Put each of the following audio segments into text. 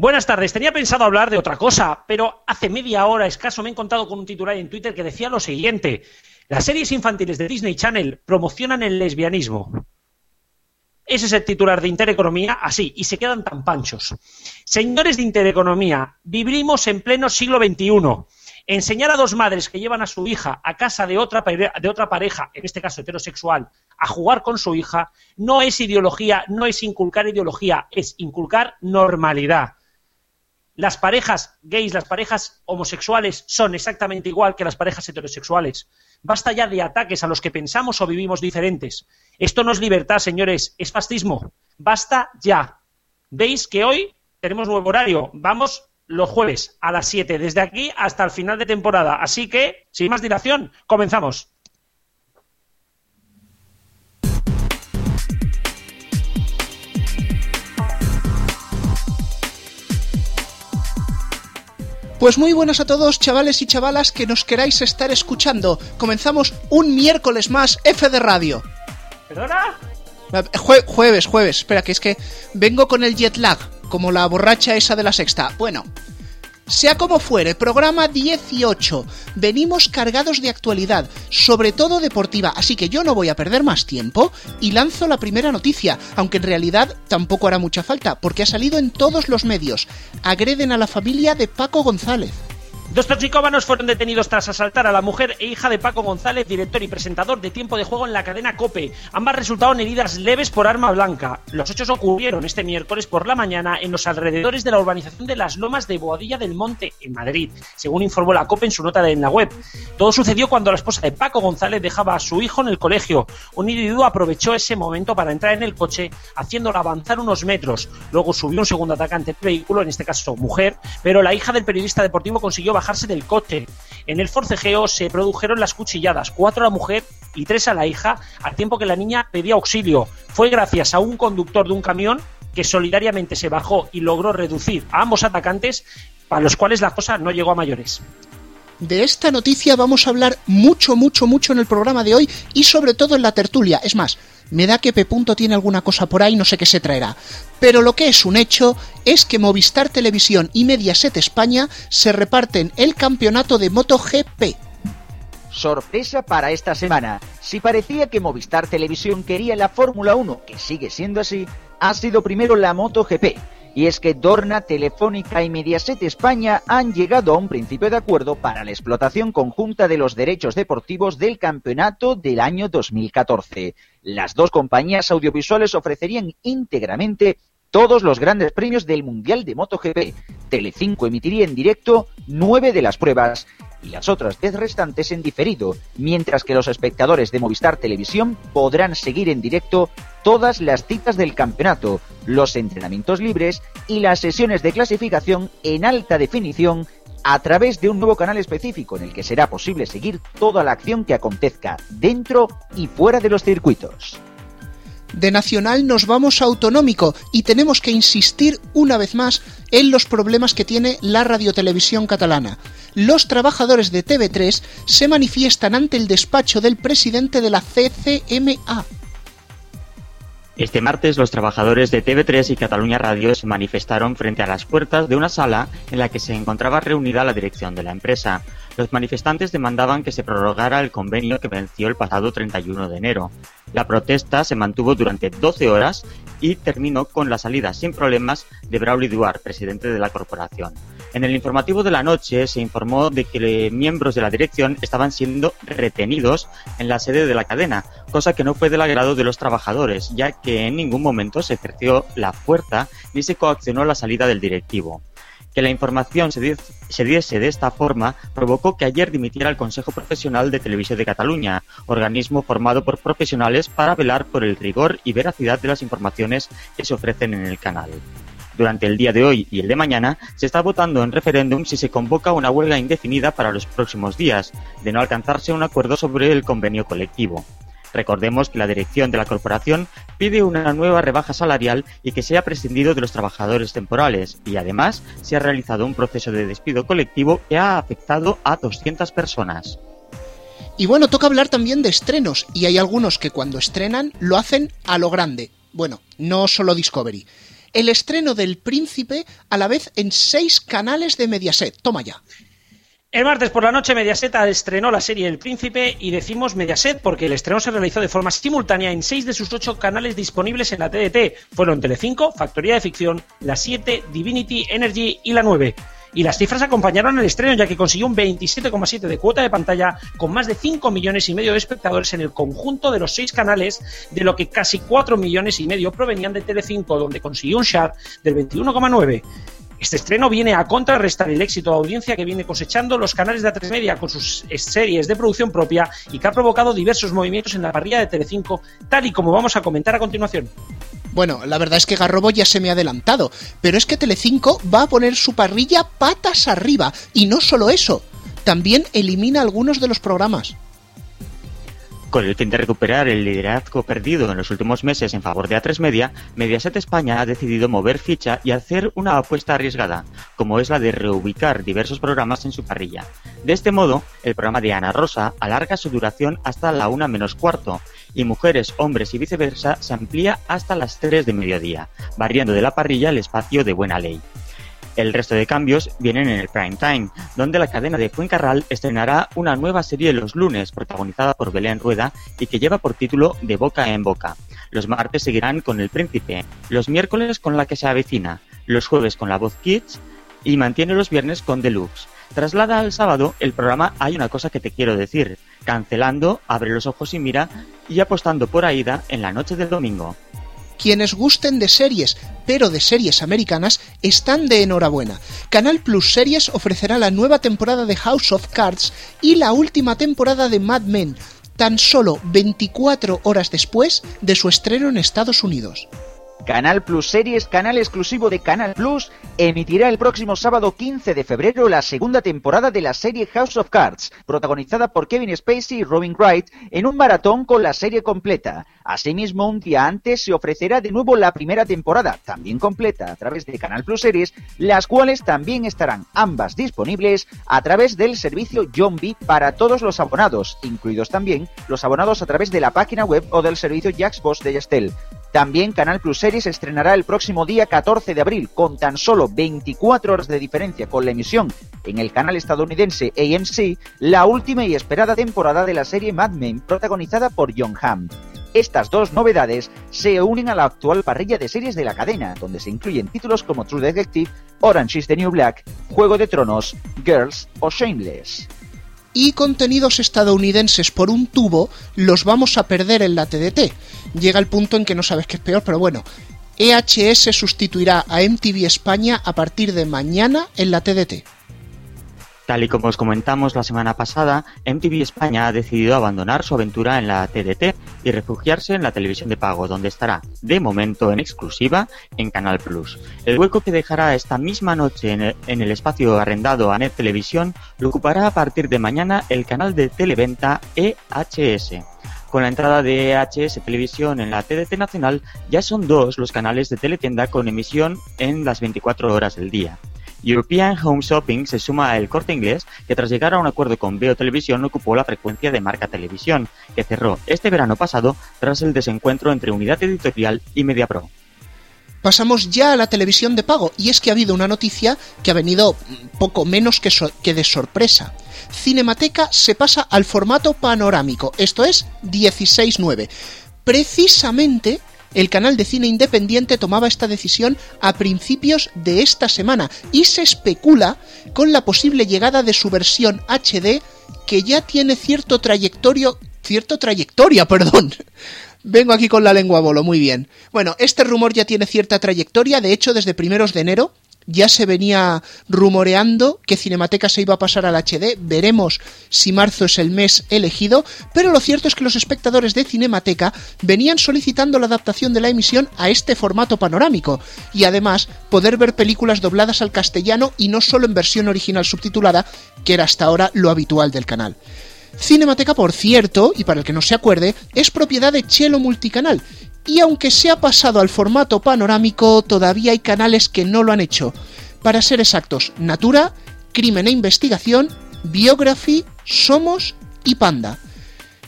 Buenas tardes. Tenía pensado hablar de otra cosa, pero hace media hora escaso me he encontrado con un titular en Twitter que decía lo siguiente. Las series infantiles de Disney Channel promocionan el lesbianismo. Ese es el titular de Intereconomía, así, y se quedan tan panchos. Señores de Intereconomía, vivimos en pleno siglo XXI. Enseñar a dos madres que llevan a su hija a casa de otra, de otra pareja, en este caso heterosexual, a jugar con su hija, no es ideología, no es inculcar ideología, es inculcar normalidad. Las parejas gays, las parejas homosexuales son exactamente igual que las parejas heterosexuales. Basta ya de ataques a los que pensamos o vivimos diferentes. Esto no es libertad, señores, es fascismo. Basta ya. Veis que hoy tenemos nuevo horario. Vamos los jueves a las 7, desde aquí hasta el final de temporada. Así que, sin más dilación, comenzamos. Pues muy buenas a todos, chavales y chavalas que nos queráis estar escuchando. Comenzamos un miércoles más F de Radio. ¿Perdona? jueves, jueves. Espera, que es que vengo con el jet lag, como la borracha esa de la sexta. Bueno, sea como fuere, programa 18. Venimos cargados de actualidad, sobre todo deportiva, así que yo no voy a perder más tiempo y lanzo la primera noticia, aunque en realidad tampoco hará mucha falta, porque ha salido en todos los medios. Agreden a la familia de Paco González. Dos toxicómanos fueron detenidos tras asaltar a la mujer e hija de Paco González, director y presentador de Tiempo de Juego en la cadena COPE. Ambas resultaron heridas leves por arma blanca. Los hechos ocurrieron este miércoles por la mañana en los alrededores de la urbanización de Las Lomas de Boadilla del Monte, en Madrid, según informó la COPE en su nota en la web. Todo sucedió cuando la esposa de Paco González dejaba a su hijo en el colegio. Un individuo aprovechó ese momento para entrar en el coche, haciéndolo avanzar unos metros. Luego subió un segundo atacante del vehículo, en este caso mujer, pero la hija del periodista deportivo consiguió bajarse del coche. En el forcejeo se produjeron las cuchilladas, cuatro a la mujer y tres a la hija, al tiempo que la niña pedía auxilio. Fue gracias a un conductor de un camión que solidariamente se bajó y logró reducir a ambos atacantes, para los cuales la cosa no llegó a mayores. De esta noticia vamos a hablar mucho, mucho, mucho en el programa de hoy y sobre todo en la tertulia. Es más, me da que P. tiene alguna cosa por ahí, no sé qué se traerá. Pero lo que es un hecho es que Movistar Televisión y Mediaset España se reparten el campeonato de MotoGP. Sorpresa para esta semana. Si parecía que Movistar Televisión quería la Fórmula 1, que sigue siendo así, ha sido primero la MotoGP y es que Dorna, Telefónica y Mediaset España han llegado a un principio de acuerdo para la explotación conjunta de los derechos deportivos del campeonato del año 2014. Las dos compañías audiovisuales ofrecerían íntegramente todos los grandes premios del Mundial de MotoGP. Telecinco emitiría en directo nueve de las pruebas y las otras diez restantes en diferido, mientras que los espectadores de Movistar Televisión podrán seguir en directo todas las citas del campeonato, los entrenamientos libres y las sesiones de clasificación en alta definición a través de un nuevo canal específico en el que será posible seguir toda la acción que acontezca dentro y fuera de los circuitos. De nacional nos vamos a autonómico y tenemos que insistir una vez más en los problemas que tiene la radiotelevisión catalana. Los trabajadores de TV3 se manifiestan ante el despacho del presidente de la CCMA. Este martes los trabajadores de TV3 y Cataluña Radio se manifestaron frente a las puertas de una sala en la que se encontraba reunida la dirección de la empresa. Los manifestantes demandaban que se prorrogara el convenio que venció el pasado 31 de enero. La protesta se mantuvo durante 12 horas y terminó con la salida sin problemas de Brauli Duarte, presidente de la corporación. En el informativo de la noche se informó de que miembros de la dirección estaban siendo retenidos en la sede de la cadena, cosa que no fue del agrado de los trabajadores, ya que en ningún momento se ejerció la fuerza ni se coaccionó la salida del directivo. Que la información se, diese de esta forma provocó que ayer dimitiera el Consejo Profesional de Televisión de Cataluña, organismo formado por profesionales para velar por el rigor y veracidad de las informaciones que se ofrecen en el canal. Durante el día de hoy y el de mañana se está votando en referéndum si se convoca una huelga indefinida para los próximos días, de no alcanzarse un acuerdo sobre el convenio colectivo. Recordemos que la dirección de la corporación pide una nueva rebaja salarial y que se haya prescindido de los trabajadores temporales y además se ha realizado un proceso de despido colectivo que ha afectado a 200 personas. Y bueno, toca hablar también de estrenos y hay algunos que cuando estrenan lo hacen a lo grande. Bueno, no solo Discovery. El estreno del Príncipe a la vez en seis canales de Mediaset. Toma ya. El martes por la noche Mediaset estrenó la serie El Príncipe y decimos Mediaset porque el estreno se realizó de forma simultánea en seis de sus ocho canales disponibles en la TDT. Fueron Telecinco, Factoría de Ficción, La 7, Divinity, Energy y La 9 y las cifras acompañaron el estreno ya que consiguió un 27,7 de cuota de pantalla con más de 5 millones y medio de espectadores en el conjunto de los seis canales, de lo que casi 4 millones y medio provenían de Telecinco, donde consiguió un share del 21,9. Este estreno viene a contrarrestar el éxito de audiencia que viene cosechando los canales de A3 Media con sus series de producción propia y que ha provocado diversos movimientos en la parrilla de Telecinco, tal y como vamos a comentar a continuación. Bueno, la verdad es que Garrobo ya se me ha adelantado, pero es que Telecinco va a poner su parrilla patas arriba, y no solo eso, también elimina algunos de los programas. Con el fin de recuperar el liderazgo perdido en los últimos meses en favor de A3 Media, Mediaset España ha decidido mover ficha y hacer una apuesta arriesgada, como es la de reubicar diversos programas en su parrilla. De este modo, el programa de Ana Rosa alarga su duración hasta la una menos cuarto, y Mujeres, Hombres y viceversa se amplía hasta las 3 de mediodía, variando de la parrilla el espacio de Buena Ley. El resto de cambios vienen en el prime time, donde la cadena de Fuencarral estrenará una nueva serie los lunes, protagonizada por Belén Rueda y que lleva por título De boca en boca. Los martes seguirán con El Príncipe, los miércoles con La que se avecina, los jueves con La Voz Kids y mantiene los viernes con Deluxe. Traslada al sábado el programa Hay una cosa que te quiero decir, cancelando Abre los ojos y mira y apostando por Aida en la noche del domingo. Quienes gusten de series, pero de series americanas, están de enhorabuena. Canal Plus Series ofrecerá la nueva temporada de House of Cards y la última temporada de Mad Men, tan solo 24 horas después de su estreno en Estados Unidos. Canal Plus Series, canal exclusivo de Canal Plus, emitirá el próximo sábado 15 de febrero la segunda temporada de la serie House of Cards, protagonizada por Kevin Spacey y Robin Wright, en un maratón con la serie completa. Asimismo, un día antes se ofrecerá de nuevo la primera temporada, también completa, a través de Canal Plus Series, las cuales también estarán ambas disponibles a través del servicio B para todos los abonados, incluidos también los abonados a través de la página web o del servicio Jaxbox de Yastel. También Canal Plus Series estrenará el próximo día 14 de abril, con tan solo 24 horas de diferencia con la emisión en el canal estadounidense AMC, la última y esperada temporada de la serie Mad Men, protagonizada por John Hamm. Estas dos novedades se unen a la actual parrilla de series de la cadena, donde se incluyen títulos como True Detective, Orange is the New Black, Juego de Tronos, Girls o Shameless y contenidos estadounidenses por un tubo los vamos a perder en la TDT. Llega el punto en que no sabes qué es peor, pero bueno. EHS sustituirá a MTV España a partir de mañana en la TDT. Tal y como os comentamos la semana pasada, MTV España ha decidido abandonar su aventura en la TDT y refugiarse en la televisión de pago, donde estará, de momento en exclusiva, en Canal Plus. El hueco que dejará esta misma noche en el, espacio arrendado a Net Televisión lo ocupará a partir de mañana el canal de televenta EHS. Con la entrada de EHS Televisión en la TDT Nacional, ya son dos los canales de teletienda con emisión en las 24 horas del día. European Home Shopping se suma al corte inglés que tras llegar a un acuerdo con Veo Televisión ocupó la frecuencia de Marca Televisión, que cerró este verano pasado tras el desencuentro entre Unidad Editorial y MediaPro. Pasamos ya a la televisión de pago y es que ha habido una noticia que ha venido poco menos que, que de sorpresa. Cinemateca se pasa al formato panorámico, esto es 16.9. Precisamente el canal de cine independiente tomaba esta decisión a principios de esta semana y se especula con la posible llegada de su versión HD que ya tiene cierto trayectorio, cierto trayectoria, perdón. Vengo aquí con la lengua bolo, muy bien. Bueno, este rumor ya tiene cierta trayectoria, de hecho desde primeros de enero ya se venía rumoreando que Cinemateca se iba a pasar al HD, veremos si marzo es el mes elegido, pero lo cierto es que los espectadores de Cinemateca venían solicitando la adaptación de la emisión a este formato panorámico, y además poder ver películas dobladas al castellano y no solo en versión original subtitulada, que era hasta ahora lo habitual del canal. Cinemateca, por cierto, y para el que no se acuerde, es propiedad de Chelo Multicanal, y aunque se ha pasado al formato panorámico, todavía hay canales que no lo han hecho. Para ser exactos, Natura, Crimen e Investigación, Biography, Somos y Panda.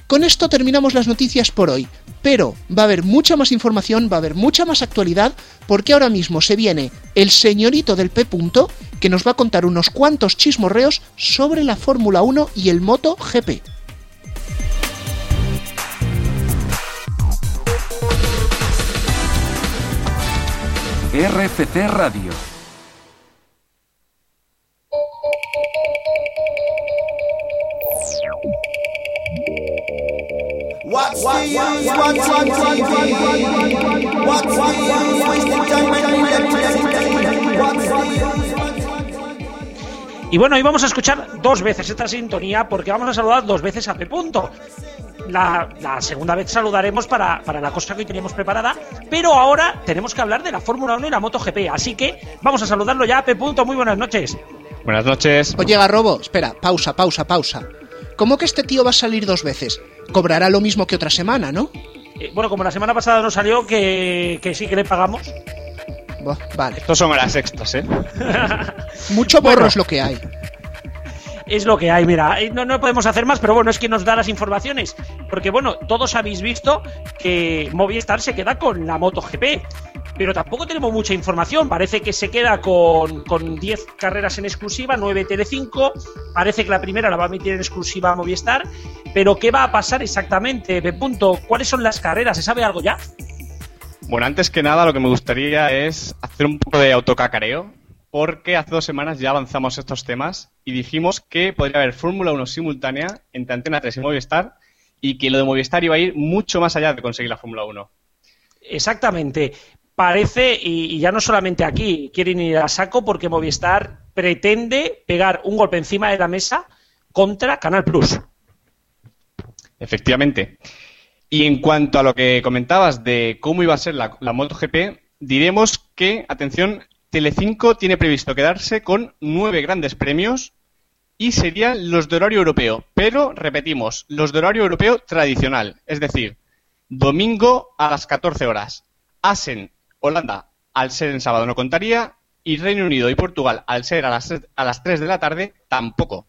Con esto terminamos las noticias por hoy, pero va a haber mucha más información, va a haber mucha más actualidad, porque ahora mismo se viene el señorito del P. Punto, que nos va a contar unos cuantos chismorreos sobre la Fórmula 1 y el Moto GP. RFC Radio. What's the use? What's on TV? What's the use? Wasting time and electricity. What's the use? Y bueno, hoy vamos a escuchar dos veces esta sintonía porque vamos a saludar dos veces a P. Punto. La, la segunda vez saludaremos para, para la cosa que hoy teníamos preparada, pero ahora tenemos que hablar de la Fórmula 1 y la MotoGP, así que vamos a saludarlo ya P. Punto. Muy buenas noches. Buenas noches. Oye, Garrobo, espera, pausa, pausa, pausa. ¿Cómo que este tío va a salir dos veces? Cobrará lo mismo que otra semana, ¿no? Eh, bueno, como la semana pasada nos salió que, que sí que le pagamos. Vale. Estos son horas extras, ¿eh? Mucho borro Bueno. es lo que hay. Es lo que hay, mira, eh, no, no podemos hacer más, pero bueno, es que nos da las informaciones. Porque bueno, todos habéis visto que Movistar se queda con la MotoGP, pero tampoco tenemos mucha información. Parece que se queda con, con 10 carreras en exclusiva, 9 Tele5. Parece que la primera la va a emitir en exclusiva Movistar. Pero ¿qué va a pasar exactamente? P. Punto, ¿Cuáles son las carreras? ¿Se sabe algo ya? Bueno, antes que nada, lo que me gustaría es hacer un poco de autocacareo, porque hace dos semanas ya avanzamos estos temas y dijimos que podría haber Fórmula 1 simultánea entre Antena 3 y Movistar y que lo de Movistar iba a ir mucho más allá de conseguir la Fórmula 1. Exactamente. Parece, y, y ya no solamente aquí, quieren ir a saco porque Movistar pretende pegar un golpe encima de la mesa contra Canal Plus. Efectivamente. Y en cuanto a lo que comentabas de cómo iba a ser la, la MotoGP, diremos que, atención, Telecinco tiene previsto quedarse con nueve grandes premios y serían los de horario europeo. Pero, repetimos, los de horario europeo tradicional. Es decir, domingo a las 14 horas. Asen, Holanda, al ser en sábado no contaría. Y Reino Unido y Portugal, al ser a las, a las 3 de la tarde, tampoco.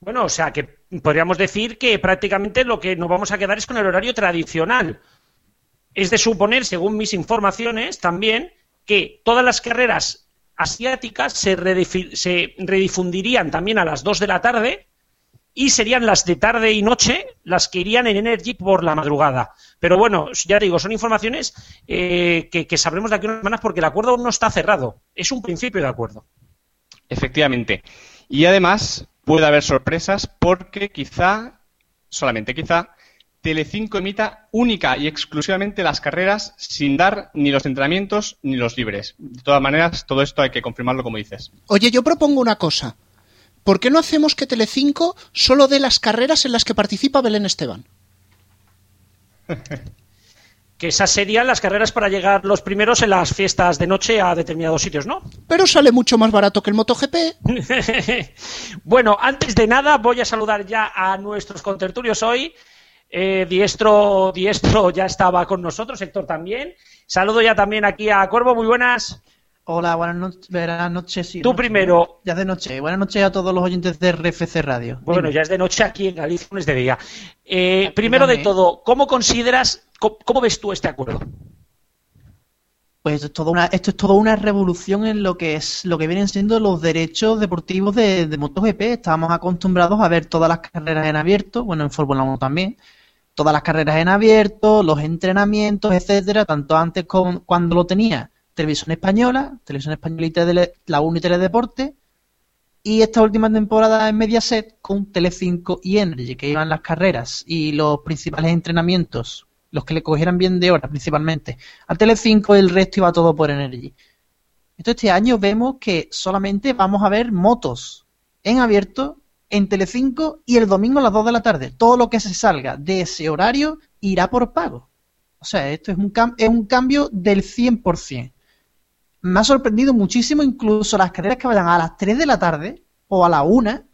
Bueno, o sea que podríamos decir que prácticamente lo que nos vamos a quedar es con el horario tradicional. Es de suponer, según mis informaciones, también que todas las carreras asiáticas se, redifundirían también a las 2 de la tarde y serían las de tarde y noche las que irían en Energy por la madrugada. Pero bueno, ya digo, son informaciones eh, que, sabremos de aquí unas semanas porque el acuerdo no está cerrado. Es un principio de acuerdo. Efectivamente. Y además puede haber sorpresas porque quizá, solamente quizá, Telecinco emita única y exclusivamente las carreras sin dar ni los entrenamientos ni los libres. De todas maneras, todo esto hay que confirmarlo como dices. Oye, yo propongo una cosa. ¿Por qué no hacemos que Telecinco solo dé las carreras en las que participa Belén Esteban? Que esas serían las carreras para llegar los primeros en las fiestas de noche a determinados sitios, ¿no? Pero sale mucho más barato que el MotoGP. bueno, antes de nada voy a saludar ya a nuestros contertulios hoy. Eh, Diestro, Diestro ya estaba con nosotros, Héctor también. Saludo ya también aquí a Corvo, muy buenas. Hola, buenas, noches buenas noches. sí, Tú noche, primero. Ya de noche. Buenas noches a todos los oyentes de RFC Radio. Bueno, Dime. ya es de noche aquí en Galicia, no es de día. Eh, primero de todo, ¿cómo consideras, cómo, cómo ves tú este acuerdo? Pues esto es, toda una, esto es toda una revolución en lo que es lo que vienen siendo los derechos deportivos de, de MotoGP. Estábamos acostumbrados a ver todas las carreras en abierto, bueno, en Fórmula 1 también, todas las carreras en abierto, los entrenamientos, etcétera, tanto antes con, cuando lo tenía Televisión Española, Televisión Española y la 1 y Teledeporte, y esta última temporada en Mediaset con Telecinco y Energy, que iban las carreras y los principales entrenamientos, los que le cogieran bien de hora principalmente. A Telecinco el resto iba todo por Energy. Entonces este año vemos que solamente vamos a ver motos en abierto en Telecinco y el domingo a las 2 de la tarde. Todo lo que se salga de ese horario irá por pago. O sea, esto es un, cam- es un cambio del 100%. Me ha sorprendido muchísimo incluso las carreras que vayan a las 3 de la tarde o a la 1,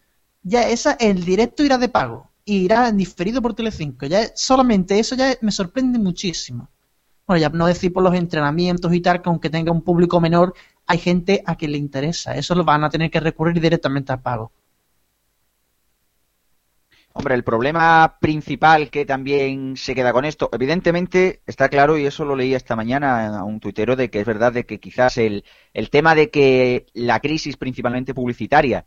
ya esa el directo irá de pago y irá diferido por Telecinco. Ya solamente eso ya me sorprende muchísimo. Bueno, ya no decir por los entrenamientos y tal, que aunque tenga un público menor, hay gente a quien le interesa. Eso lo van a tener que recurrir directamente al pago. Hombre, el problema principal que también se queda con esto, evidentemente está claro, y eso lo leí esta mañana a un tuitero, de que es verdad de que quizás el, el tema de que la crisis principalmente publicitaria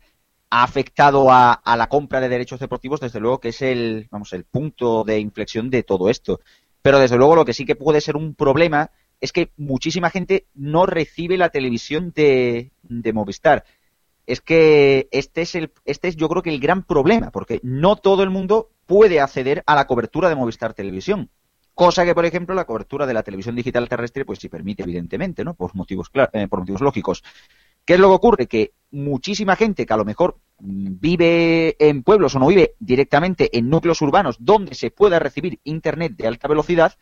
ha afectado a, a, la compra de derechos deportivos, desde luego que es el, vamos, el punto de inflexión de todo esto. Pero desde luego lo que sí que puede ser un problema es que muchísima gente no recibe la televisión de, de Movistar es que este es el, este es yo creo que el gran problema, porque no todo el mundo puede acceder a la cobertura de Movistar Televisión. Cosa que, por ejemplo, la cobertura de la televisión digital terrestre, pues sí permite, evidentemente, ¿no? Por motivos, eh, por motivos lógicos. ¿Qué es lo que ocurre? Que muchísima gente que a lo mejor vive en pueblos o no vive directamente en núcleos urbanos donde se pueda recibir internet de alta velocidad,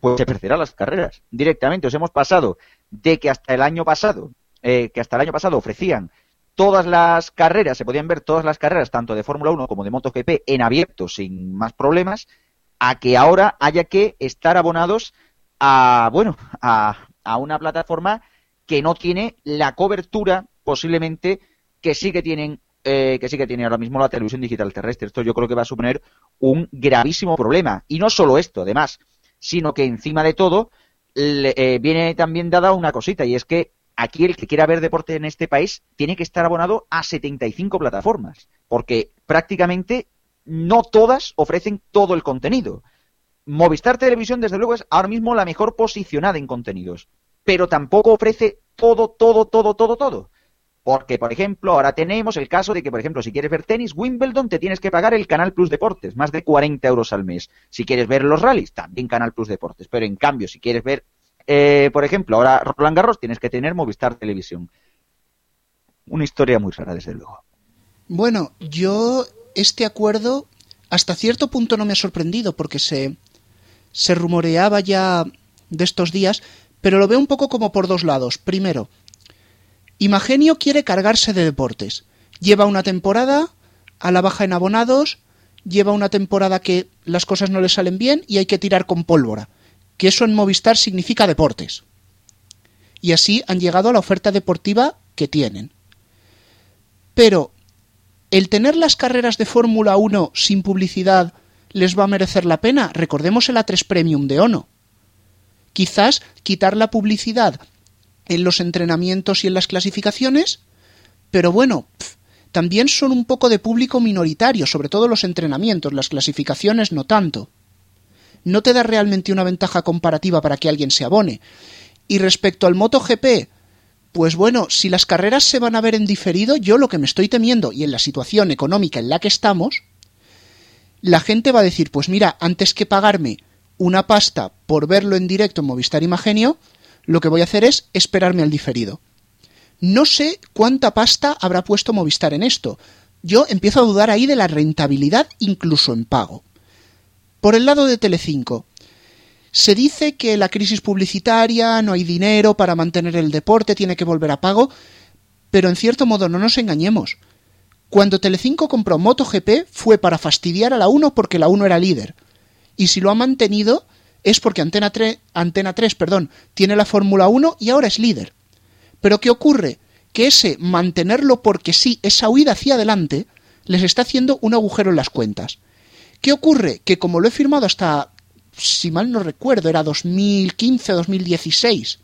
pues se perderá las carreras directamente. Os hemos pasado de que hasta el año pasado, eh, que hasta el año pasado ofrecían todas las carreras, se podían ver todas las carreras, tanto de Fórmula 1 como de MotoGP, en abierto sin más problemas, a que ahora haya que estar abonados a, bueno, a, a una plataforma que no tiene la cobertura posiblemente que sí que tienen eh, que sí que tiene ahora mismo la televisión digital terrestre. Esto yo creo que va a suponer un gravísimo problema. Y no solo esto, además, sino que encima de todo le, eh, viene también dada una cosita, y es que aquí el que quiera ver deporte en este país tiene que estar abonado a 75 plataformas, porque prácticamente no todas ofrecen todo el contenido. Movistar Televisión, desde luego, es ahora mismo la mejor posicionada en contenidos, pero tampoco ofrece todo, todo, todo, todo, todo. Porque, por ejemplo, ahora tenemos el caso de que, por ejemplo, si quieres ver tenis, Wimbledon te tienes que pagar el Canal Plus Deportes, más de 40 euros al mes. Si quieres ver los rallies, también Canal Plus Deportes. Pero en cambio, si quieres ver eh, por ejemplo, ahora Roland Garros tienes que tener Movistar Televisión. Una historia muy rara, desde luego. Bueno, yo este acuerdo hasta cierto punto no me ha sorprendido porque se, se rumoreaba ya de estos días, pero lo veo un poco como por dos lados. Primero, Imagenio quiere cargarse de deportes. Lleva una temporada a la baja en abonados, lleva una temporada que las cosas no le salen bien y hay que tirar con pólvora que eso en Movistar significa deportes. Y así han llegado a la oferta deportiva que tienen. Pero, ¿el tener las carreras de Fórmula 1 sin publicidad les va a merecer la pena? Recordemos el A3 Premium de Ono. Quizás quitar la publicidad en los entrenamientos y en las clasificaciones, pero bueno, también son un poco de público minoritario, sobre todo los entrenamientos, las clasificaciones no tanto no te da realmente una ventaja comparativa para que alguien se abone. Y respecto al MotoGP, pues bueno, si las carreras se van a ver en diferido, yo lo que me estoy temiendo, y en la situación económica en la que estamos, la gente va a decir, pues mira, antes que pagarme una pasta por verlo en directo en Movistar Imagenio, lo que voy a hacer es esperarme al diferido. No sé cuánta pasta habrá puesto Movistar en esto. Yo empiezo a dudar ahí de la rentabilidad incluso en pago. Por el lado de Telecinco, se dice que la crisis publicitaria, no hay dinero para mantener el deporte, tiene que volver a pago, pero en cierto modo no nos engañemos. Cuando Telecinco compró MotoGP fue para fastidiar a la 1 porque la 1 era líder. Y si lo ha mantenido es porque Antena 3, Antena 3 perdón, tiene la Fórmula 1 y ahora es líder. Pero ¿qué ocurre? Que ese mantenerlo porque sí, esa huida hacia adelante, les está haciendo un agujero en las cuentas. ¿Qué ocurre? Que como lo he firmado hasta, si mal no recuerdo, era 2015 2016,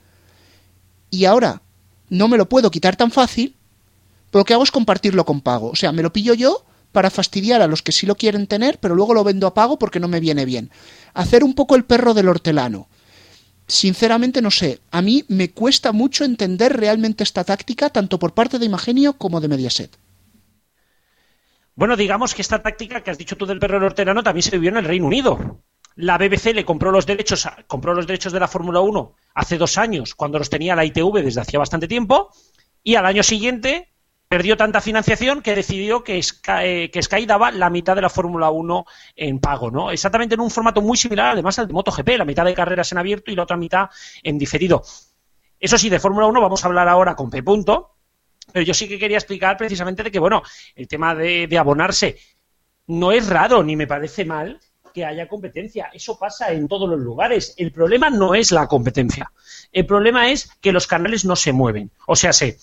y ahora no me lo puedo quitar tan fácil, lo que hago es compartirlo con pago. O sea, me lo pillo yo para fastidiar a los que sí lo quieren tener, pero luego lo vendo a pago porque no me viene bien. Hacer un poco el perro del hortelano. Sinceramente no sé, a mí me cuesta mucho entender realmente esta táctica, tanto por parte de Imagenio como de Mediaset. Bueno, digamos que esta táctica que has dicho tú del perro hortelano también se vivió en el Reino Unido. La BBC le compró los derechos, compró los derechos de la Fórmula 1 hace dos años, cuando los tenía la ITV desde hacía bastante tiempo, y al año siguiente perdió tanta financiación que decidió que Sky, eh, que Sky daba la mitad de la Fórmula 1 en pago, ¿no? Exactamente en un formato muy similar, además al de MotoGP, la mitad de carreras en abierto y la otra mitad en diferido. Eso sí, de Fórmula 1 vamos a hablar ahora con P. Pero yo sí que quería explicar precisamente de que, bueno, el tema de, abonarse no es raro ni me parece mal que haya competencia. Eso pasa en todos los lugares. El problema no es la competencia. El problema es que los canales no se mueven. O sea, sé,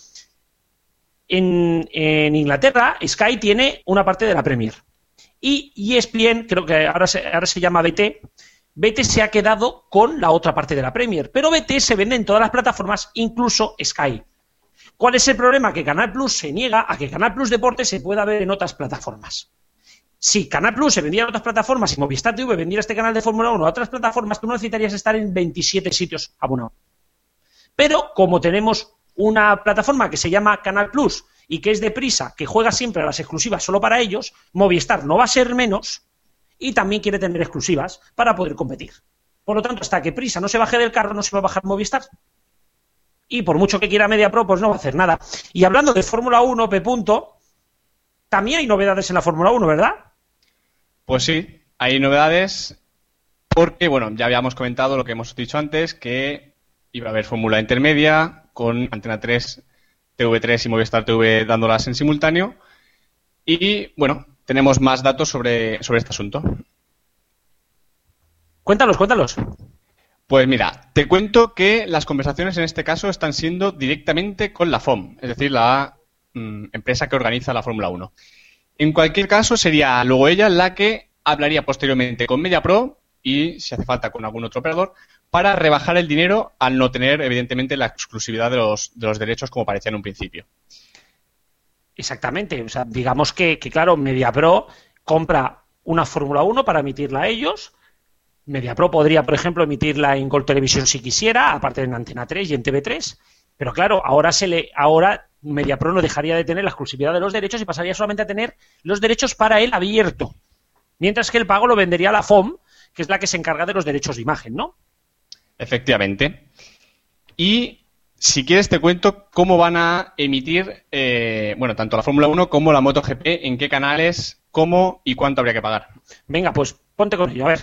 en, en Inglaterra Sky tiene una parte de la Premier Y ESPN, creo que ahora se, ahora se llama BT, BT se ha quedado con la otra parte de la Premier, pero BT se vende en todas las plataformas, incluso Sky. ¿Cuál es el problema? Que Canal Plus se niega a que Canal Plus Deporte se pueda ver en otras plataformas. Si Canal Plus se vendiera en otras plataformas y Movistar TV vendiera este canal de Fórmula 1 a otras plataformas, tú no necesitarías estar en 27 sitios abonado. Pero como tenemos una plataforma que se llama Canal Plus y que es de prisa, que juega siempre a las exclusivas solo para ellos, Movistar no va a ser menos y también quiere tener exclusivas para poder competir. Por lo tanto, hasta que prisa no se baje del carro, no se va a bajar Movistar. Y por mucho que quiera Media Pro, pues no va a hacer nada. Y hablando de Fórmula 1, P. Punto, también hay novedades en la Fórmula 1, ¿verdad? Pues sí, hay novedades porque, bueno, ya habíamos comentado lo que hemos dicho antes, que iba a haber Fórmula Intermedia con Antena 3, TV3 y Movistar TV dándolas en simultáneo. Y, bueno, tenemos más datos sobre, sobre este asunto. Cuéntalos, cuéntalos. Pues mira, te cuento que las conversaciones en este caso están siendo directamente con la FOM, es decir, la mm, empresa que organiza la Fórmula 1. En cualquier caso, sería luego ella la que hablaría posteriormente con MediaPro y, si hace falta, con algún otro operador, para rebajar el dinero al no tener, evidentemente, la exclusividad de los, de los derechos como parecía en un principio. Exactamente. O sea, digamos que, que claro, MediaPro compra una Fórmula 1 para emitirla a ellos. MediaPro podría, por ejemplo, emitirla en Gol Televisión si quisiera, aparte en Antena 3 y en TV3. Pero claro, ahora se le, ahora MediaPro no dejaría de tener la exclusividad de los derechos y pasaría solamente a tener los derechos para él abierto. Mientras que el pago lo vendería a la FOM, que es la que se encarga de los derechos de imagen, ¿no? Efectivamente. Y si quieres te cuento cómo van a emitir, eh, bueno, tanto la Fórmula 1 como la MotoGP, en qué canales, cómo y cuánto habría que pagar. Venga, pues ponte con ello, a ver.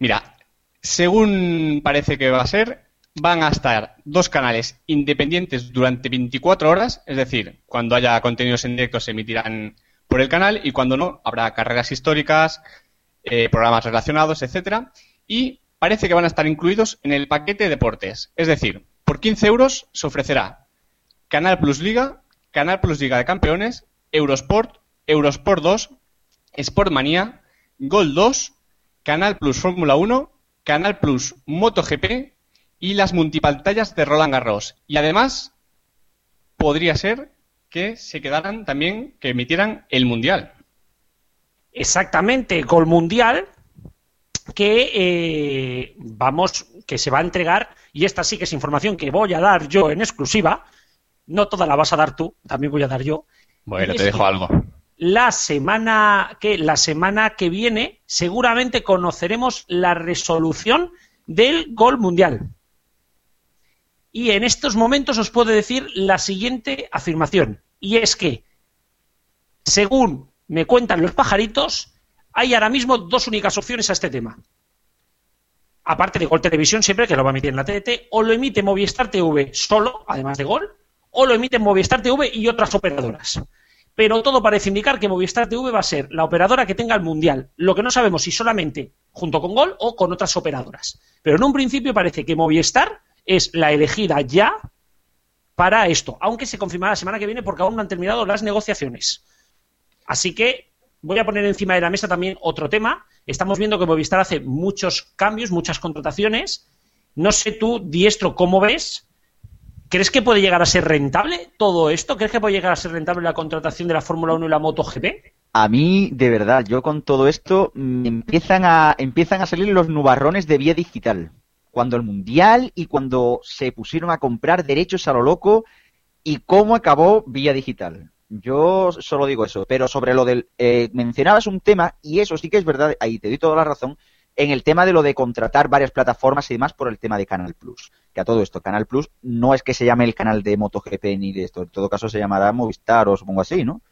Mira, según parece que va a ser, van a estar dos canales independientes durante 24 horas, es decir, cuando haya contenidos en directo se emitirán por el canal y cuando no, habrá carreras históricas, eh, programas relacionados, etcétera, y parece que van a estar incluidos en el paquete de deportes. Es decir, por 15 euros se ofrecerá Canal Plus Liga, Canal Plus Liga de Campeones, Eurosport, Eurosport 2, Sportmanía, Gol 2, Canal Plus Fórmula 1, Canal Plus MotoGP y las multipantallas de Roland Garros. Y además, podría ser que se quedaran también, que emitieran el Mundial. Exactamente, Gol Mundial, que eh, vamos, que se va a entregar, y esta sí que es información que voy a dar yo en exclusiva, no toda la vas a dar tú, también voy a dar yo. Bueno, Y te dejo que algo. La semana que la semana que viene seguramente conoceremos la resolución del gol mundial. Y en estos momentos os puedo decir la siguiente afirmación, y es que, según me cuentan los pajaritos, hay ahora mismo dos únicas opciones a este tema. Aparte de Gol Televisión, siempre que lo va a emitir en la TDT, o lo emite Movistar TV solo, además de Gol, o lo emite Movistar TV y otras operadoras. Pero todo parece indicar que Movistar TV va a ser la operadora que tenga el Mundial. Lo que no sabemos si solamente junto con Gol o con otras operadoras. Pero en un principio parece que Movistar es la elegida ya para esto, aunque se confirmará la semana que viene porque aún no han terminado las negociaciones. Así que voy a poner encima de la mesa también otro tema. Estamos viendo que Movistar hace muchos cambios, muchas contrataciones. No sé tú, diestro, cómo ves. ¿Crees que puede llegar a ser rentable todo esto? ¿Crees que puede llegar a ser rentable la contratación de la Fórmula 1 y la MotoGP? A mí, de verdad, yo con todo esto mm, empiezan a, empiezan a salir los nubarrones de vía digital. Cuando el Mundial y cuando se pusieron a comprar derechos a lo loco y cómo acabó vía digital. Yo solo digo eso, pero sobre lo del... eh, mencionabas un tema, y eso sí que es verdad, ahí te doy toda la razón, en el tema de lo de contratar varias plataformas y demás por el tema de Canal Plus. Que a todo esto, Canal Plus no es que se llame el canal de MotoGP ni de esto, en todo caso se llamará Movistar o supongo así, ¿no?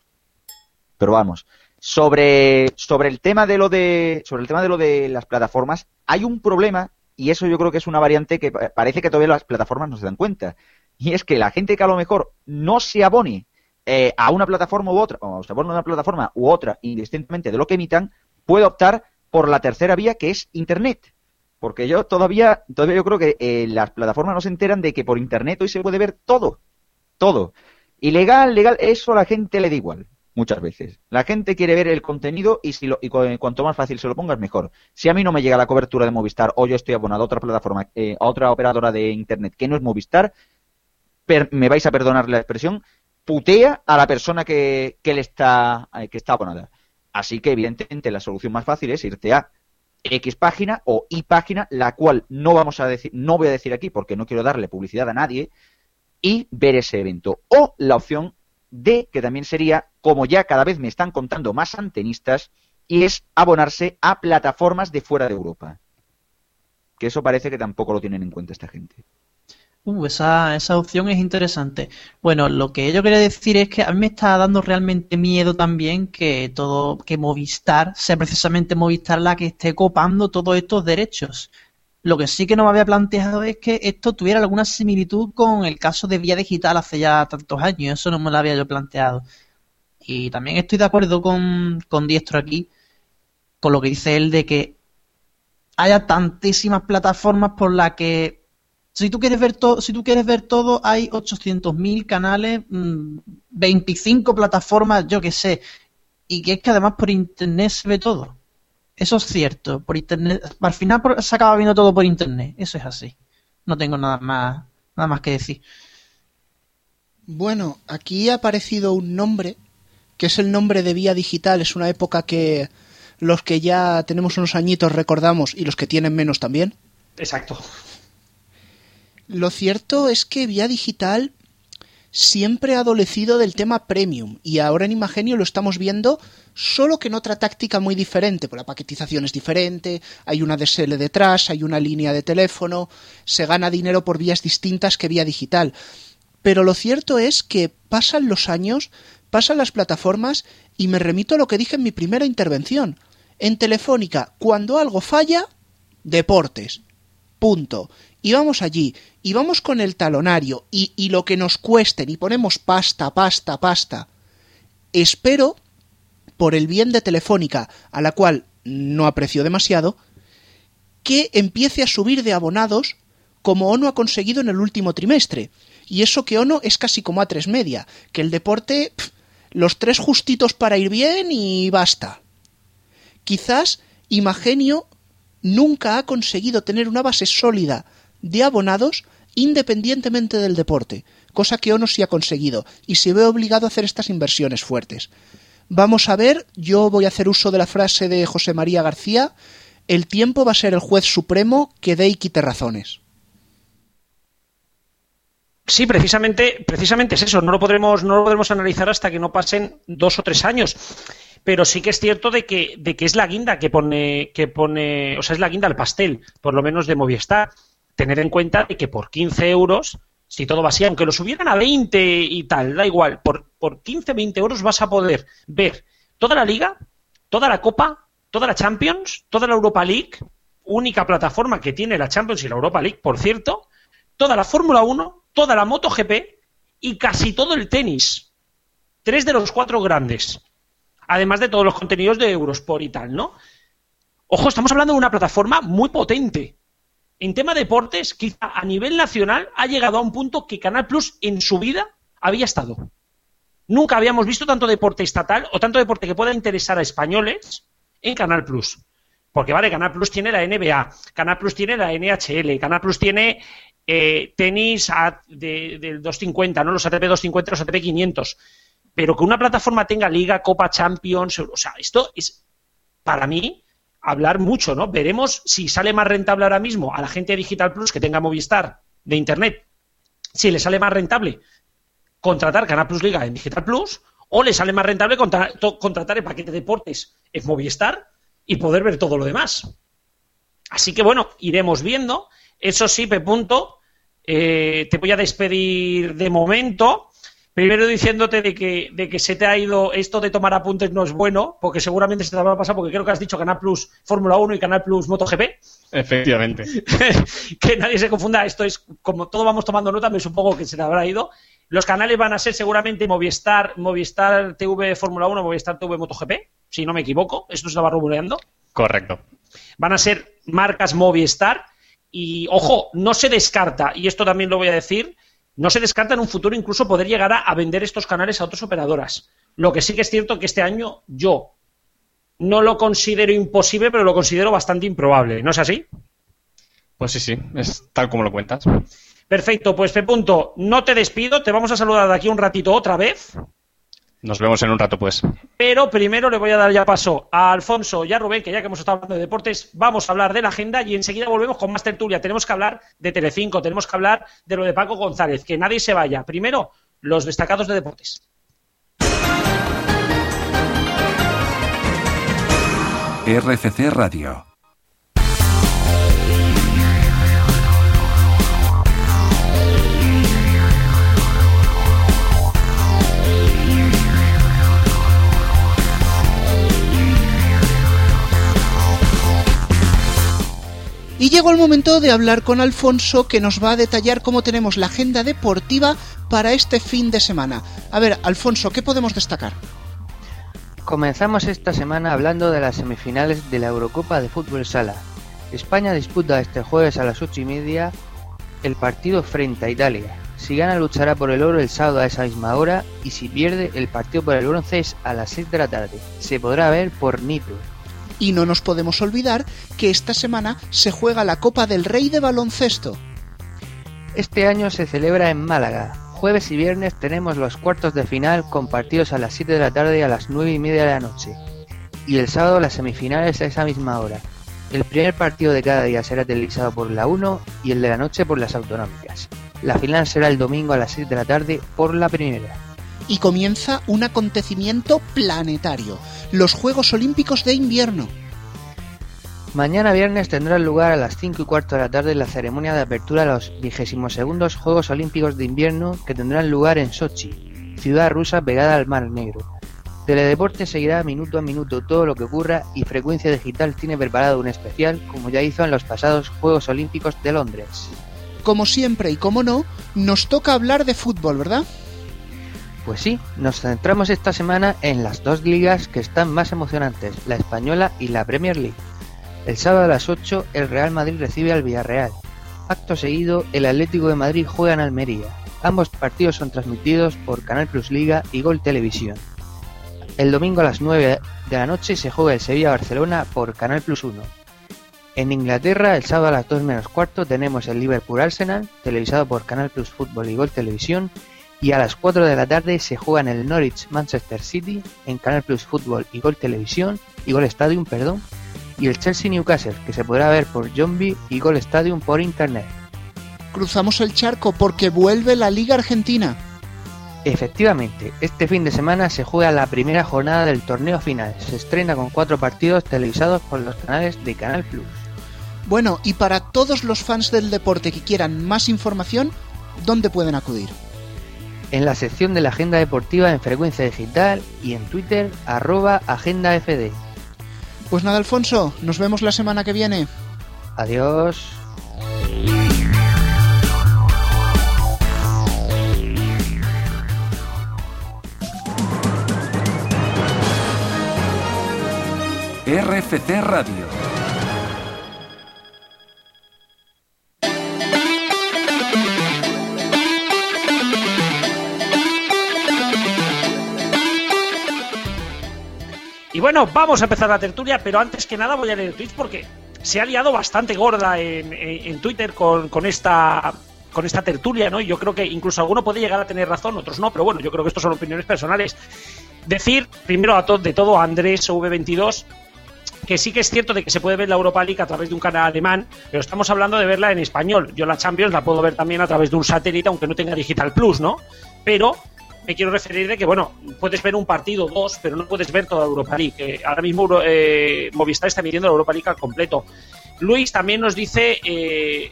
Pero vamos, sobre, sobre el tema de lo de, sobre el tema de lo de las plataformas, hay un problema, y eso yo creo que es una variante que pa- parece que todavía las plataformas no se dan cuenta. Y es que la gente que a lo mejor no se abone eh, a una plataforma u otra, o se abone a una plataforma u otra, indistintamente de lo que emitan, puede optar por la tercera vía que es Internet. Porque yo todavía, todavía yo creo que eh, las plataformas no se enteran de que por Internet hoy se puede ver todo. Todo. Ilegal, legal, eso a la gente le da igual. muchas veces. La gente quiere ver el contenido y, si lo, y cu- cuanto más fácil se lo pongas, mejor. Si a mí no me llega la cobertura de Movistar o yo estoy abonado a otra plataforma, eh, a otra operadora de Internet que no es Movistar, per- me vais a perdonar la expresión, putea a la persona que, que le está, eh, que está abonada. Así que, evidentemente, la solución más fácil es irte a X página o Y página, la cual no vamos a decir, no voy a decir aquí porque no quiero darle publicidad a nadie, y ver ese evento. O la opción D, que también sería, como ya cada vez me están contando más antenistas, y es abonarse a plataformas de fuera de Europa. Que eso parece que tampoco lo tienen en cuenta esta gente. Uh, esa, esa opción es interesante. Bueno, lo que yo quería decir es que a mí me está dando realmente miedo también que todo, que Movistar sea precisamente Movistar la que esté copando todos estos derechos. Lo que sí que no me había planteado es que esto tuviera alguna similitud con el caso de Vía Digital hace ya tantos años. Eso no me lo había yo planteado. Y también estoy de acuerdo con, con Diestro aquí, con lo que dice él de que haya tantísimas plataformas por las que si tú quieres ver todo, si tú quieres ver todo, hay 800.000 canales, mm, 25 plataformas, yo qué sé, y que es que además por internet se ve todo. Eso es cierto, por internet, al final se acaba viendo todo por internet, eso es así. No tengo nada más, nada más que decir. Bueno, aquí ha aparecido un nombre, que es el nombre de Vía Digital. Es una época que los que ya tenemos unos añitos recordamos y los que tienen menos también. Exacto. Lo cierto es que Vía Digital siempre ha adolecido del tema premium y ahora en Imagenio lo estamos viendo solo que en otra táctica muy diferente, pues la paquetización es diferente, hay una DSL detrás, hay una línea de teléfono, se gana dinero por vías distintas que Vía Digital. Pero lo cierto es que pasan los años, pasan las plataformas y me remito a lo que dije en mi primera intervención. En Telefónica, cuando algo falla, deportes. Punto. Y vamos allí, y vamos con el talonario, y, y lo que nos cuesten, y ponemos pasta, pasta, pasta. Espero, por el bien de Telefónica, a la cual no aprecio demasiado, que empiece a subir de abonados como ONO ha conseguido en el último trimestre. Y eso que ONO es casi como a tres media, que el deporte, los tres justitos para ir bien y basta. Quizás Imagenio nunca ha conseguido tener una base sólida de abonados independientemente del deporte, cosa que ONO sí ha conseguido y se ve obligado a hacer estas inversiones fuertes. Vamos a ver, yo voy a hacer uso de la frase de José María García, el tiempo va a ser el juez supremo que dé y quite razones. Sí, precisamente, precisamente es eso. No lo podremos, no lo podremos analizar hasta que no pasen dos o tres años. Pero sí que es cierto de que, de que es la guinda que pone, que pone, o sea, es la guinda al pastel, por lo menos de Movistar. Tener en cuenta de que por 15 euros, si todo va aunque lo subieran a 20 y tal, da igual, por, por 15, 20 euros vas a poder ver toda la liga, toda la Copa, toda la Champions, toda la Europa League, única plataforma que tiene la Champions y la Europa League, por cierto, toda la Fórmula 1, toda la MotoGP y casi todo el tenis. Tres de los cuatro grandes. Además de todos los contenidos de Eurosport y tal, ¿no? Ojo, estamos hablando de una plataforma muy potente. En tema deportes, quizá a nivel nacional ha llegado a un punto que Canal Plus en su vida había estado. Nunca habíamos visto tanto deporte estatal o tanto deporte que pueda interesar a españoles en Canal Plus. Porque vale, Canal Plus tiene la NBA, Canal Plus tiene la NHL, Canal Plus tiene eh, tenis a- de- del 250, ¿no? Los ATP 250, los ATP 500. Pero que una plataforma tenga Liga, Copa, Champions, o sea, esto es para mí hablar mucho, ¿no? Veremos si sale más rentable ahora mismo a la gente de Digital Plus que tenga Movistar de Internet, si le sale más rentable contratar Canal Plus Liga en Digital Plus o le sale más rentable contra- contratar el paquete de deportes en Movistar y poder ver todo lo demás. Así que bueno, iremos viendo. Eso sí, P. Punto, eh, te voy a despedir de momento. Primero diciéndote de que, de que se te ha ido esto de tomar apuntes no es bueno, porque seguramente se te va a pasar, porque creo que has dicho Canal Plus Fórmula 1 y Canal Plus MotoGP. Efectivamente. que nadie se confunda, esto es como todo vamos tomando nota, me supongo que se te habrá ido. Los canales van a ser seguramente Movistar, Movistar TV Fórmula 1, Movistar TV MotoGP, si no me equivoco, esto se estaba rumoreando. Correcto. Van a ser marcas Movistar y, ojo, no se descarta, y esto también lo voy a decir, no se descarta en un futuro incluso poder llegar a, a vender estos canales a otras operadoras. Lo que sí que es cierto que este año yo no lo considero imposible, pero lo considero bastante improbable. ¿No es así? Pues sí, sí, es tal como lo cuentas. Perfecto, pues Pepunto, no te despido, te vamos a saludar de aquí un ratito otra vez, Nos vemos en un rato, pues. pero primero le voy a dar ya paso a Alfonso y a Rubén, que ya que hemos estado hablando de deportes, vamos a hablar de la agenda y enseguida volvemos con más tertulia. Tenemos que hablar de Telecinco, tenemos que hablar de lo de Paco González, que nadie se vaya. Primero, los destacados de deportes. RFC Radio. Y llegó el momento de hablar con Alfonso que nos va a detallar cómo tenemos la agenda deportiva para este fin de semana. A ver, Alfonso, ¿qué podemos destacar? Comenzamos esta semana hablando de las semifinales de la Eurocopa de Fútbol Sala. España disputa este jueves a las 8 y media el partido frente a Italia. Si gana luchará por el oro el sábado a esa misma hora y si pierde el partido por el bronce es a las 6 de la tarde. Se podrá ver por Nitro. Y no nos podemos olvidar que esta semana se juega la Copa del Rey de baloncesto. Este año se celebra en Málaga. Jueves y viernes tenemos los cuartos de final con partidos a las 7 de la tarde y a las 9 y media de la noche. Y el sábado las semifinales a esa misma hora. El primer partido de cada día será televisado por la 1 y el de la noche por las autonómicas. La final será el domingo a las 6 de la tarde por la primera. Y comienza un acontecimiento planetario, los Juegos Olímpicos de Invierno. Mañana viernes tendrá lugar a las 5 y cuarto de la tarde la ceremonia de apertura de los 22 Juegos Olímpicos de Invierno que tendrán lugar en Sochi, ciudad rusa pegada al Mar Negro. Teledeporte seguirá minuto a minuto todo lo que ocurra y Frecuencia Digital tiene preparado un especial como ya hizo en los pasados Juegos Olímpicos de Londres. Como siempre y como no, nos toca hablar de fútbol, ¿verdad? Pues sí, nos centramos esta semana en las dos ligas que están más emocionantes, la española y la Premier League. El sábado a las 8 el Real Madrid recibe al Villarreal. Acto seguido, el Atlético de Madrid juega en Almería. Ambos partidos son transmitidos por Canal Plus Liga y Gol Televisión. El domingo a las 9 de la noche se juega el Sevilla-Barcelona por Canal Plus 1. En Inglaterra, el sábado a las 2 menos cuarto tenemos el Liverpool-Arsenal, televisado por Canal Plus Fútbol y Gol Televisión, y a las 4 de la tarde se juega en el Norwich-Manchester City, en Canal Plus Fútbol y Gol Televisión, y Gol Stadium, perdón, y el Chelsea-Newcastle, que se podrá ver por Zombie y Gol Stadium por Internet. Cruzamos el charco porque vuelve la Liga Argentina. Efectivamente, este fin de semana se juega la primera jornada del torneo final. Se estrena con cuatro partidos televisados por los canales de Canal Plus. Bueno, y para todos los fans del deporte que quieran más información, ¿dónde pueden acudir? En la sección de la agenda deportiva en frecuencia digital y en Twitter arroba agendafd. Pues nada, Alfonso, nos vemos la semana que viene. Adiós. RFC Radio. Y bueno, vamos a empezar la tertulia, pero antes que nada voy a leer tweets porque se ha liado bastante gorda en, Twitter con, esta con esta tertulia, ¿no? Y yo creo que incluso alguno puede llegar a tener razón, otros no, pero bueno, yo creo que estos son opiniones personales. Decir primero a to- de todo a Andrés V22 que sí que es cierto de que se puede ver la Europa League a través de un canal alemán, pero estamos hablando de verla en español. Yo la Champions la puedo ver también a través de un satélite, aunque no tenga Digital Plus, ¿no? Pero me quiero referir de que, bueno, puedes ver un partido, dos, pero no puedes ver toda Europa League. Ahora mismo eh, Movistar está emitiendo la Europa League al completo. Luis también nos dice eh,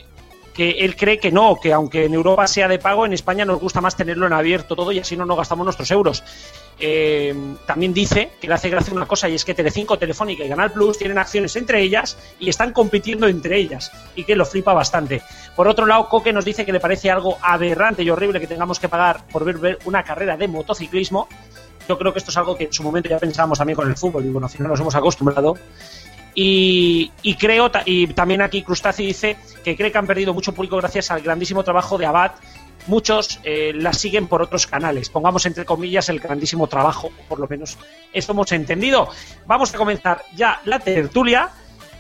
que él cree que no, que aunque en Europa sea de pago, en España nos gusta más tenerlo en abierto todo y así no nos gastamos nuestros euros. Eh, también dice que le hace gracia una cosa y es que Telecinco, Telefónica y Canal Plus tienen acciones entre ellas y están compitiendo entre ellas y que lo flipa bastante. Por otro lado, Coque nos dice que le parece algo aberrante y horrible que tengamos que pagar por ver, una carrera de motociclismo. Yo creo que esto es algo que en su momento ya pensábamos también con el fútbol y bueno, al final nos hemos acostumbrado. Y, creo, y también aquí Crustaceo dice que cree que han perdido mucho público gracias al grandísimo trabajo de Abad muchos eh, la siguen por otros canales. Pongamos entre comillas el grandísimo trabajo, por lo menos eso hemos entendido. Vamos a comenzar ya la tertulia.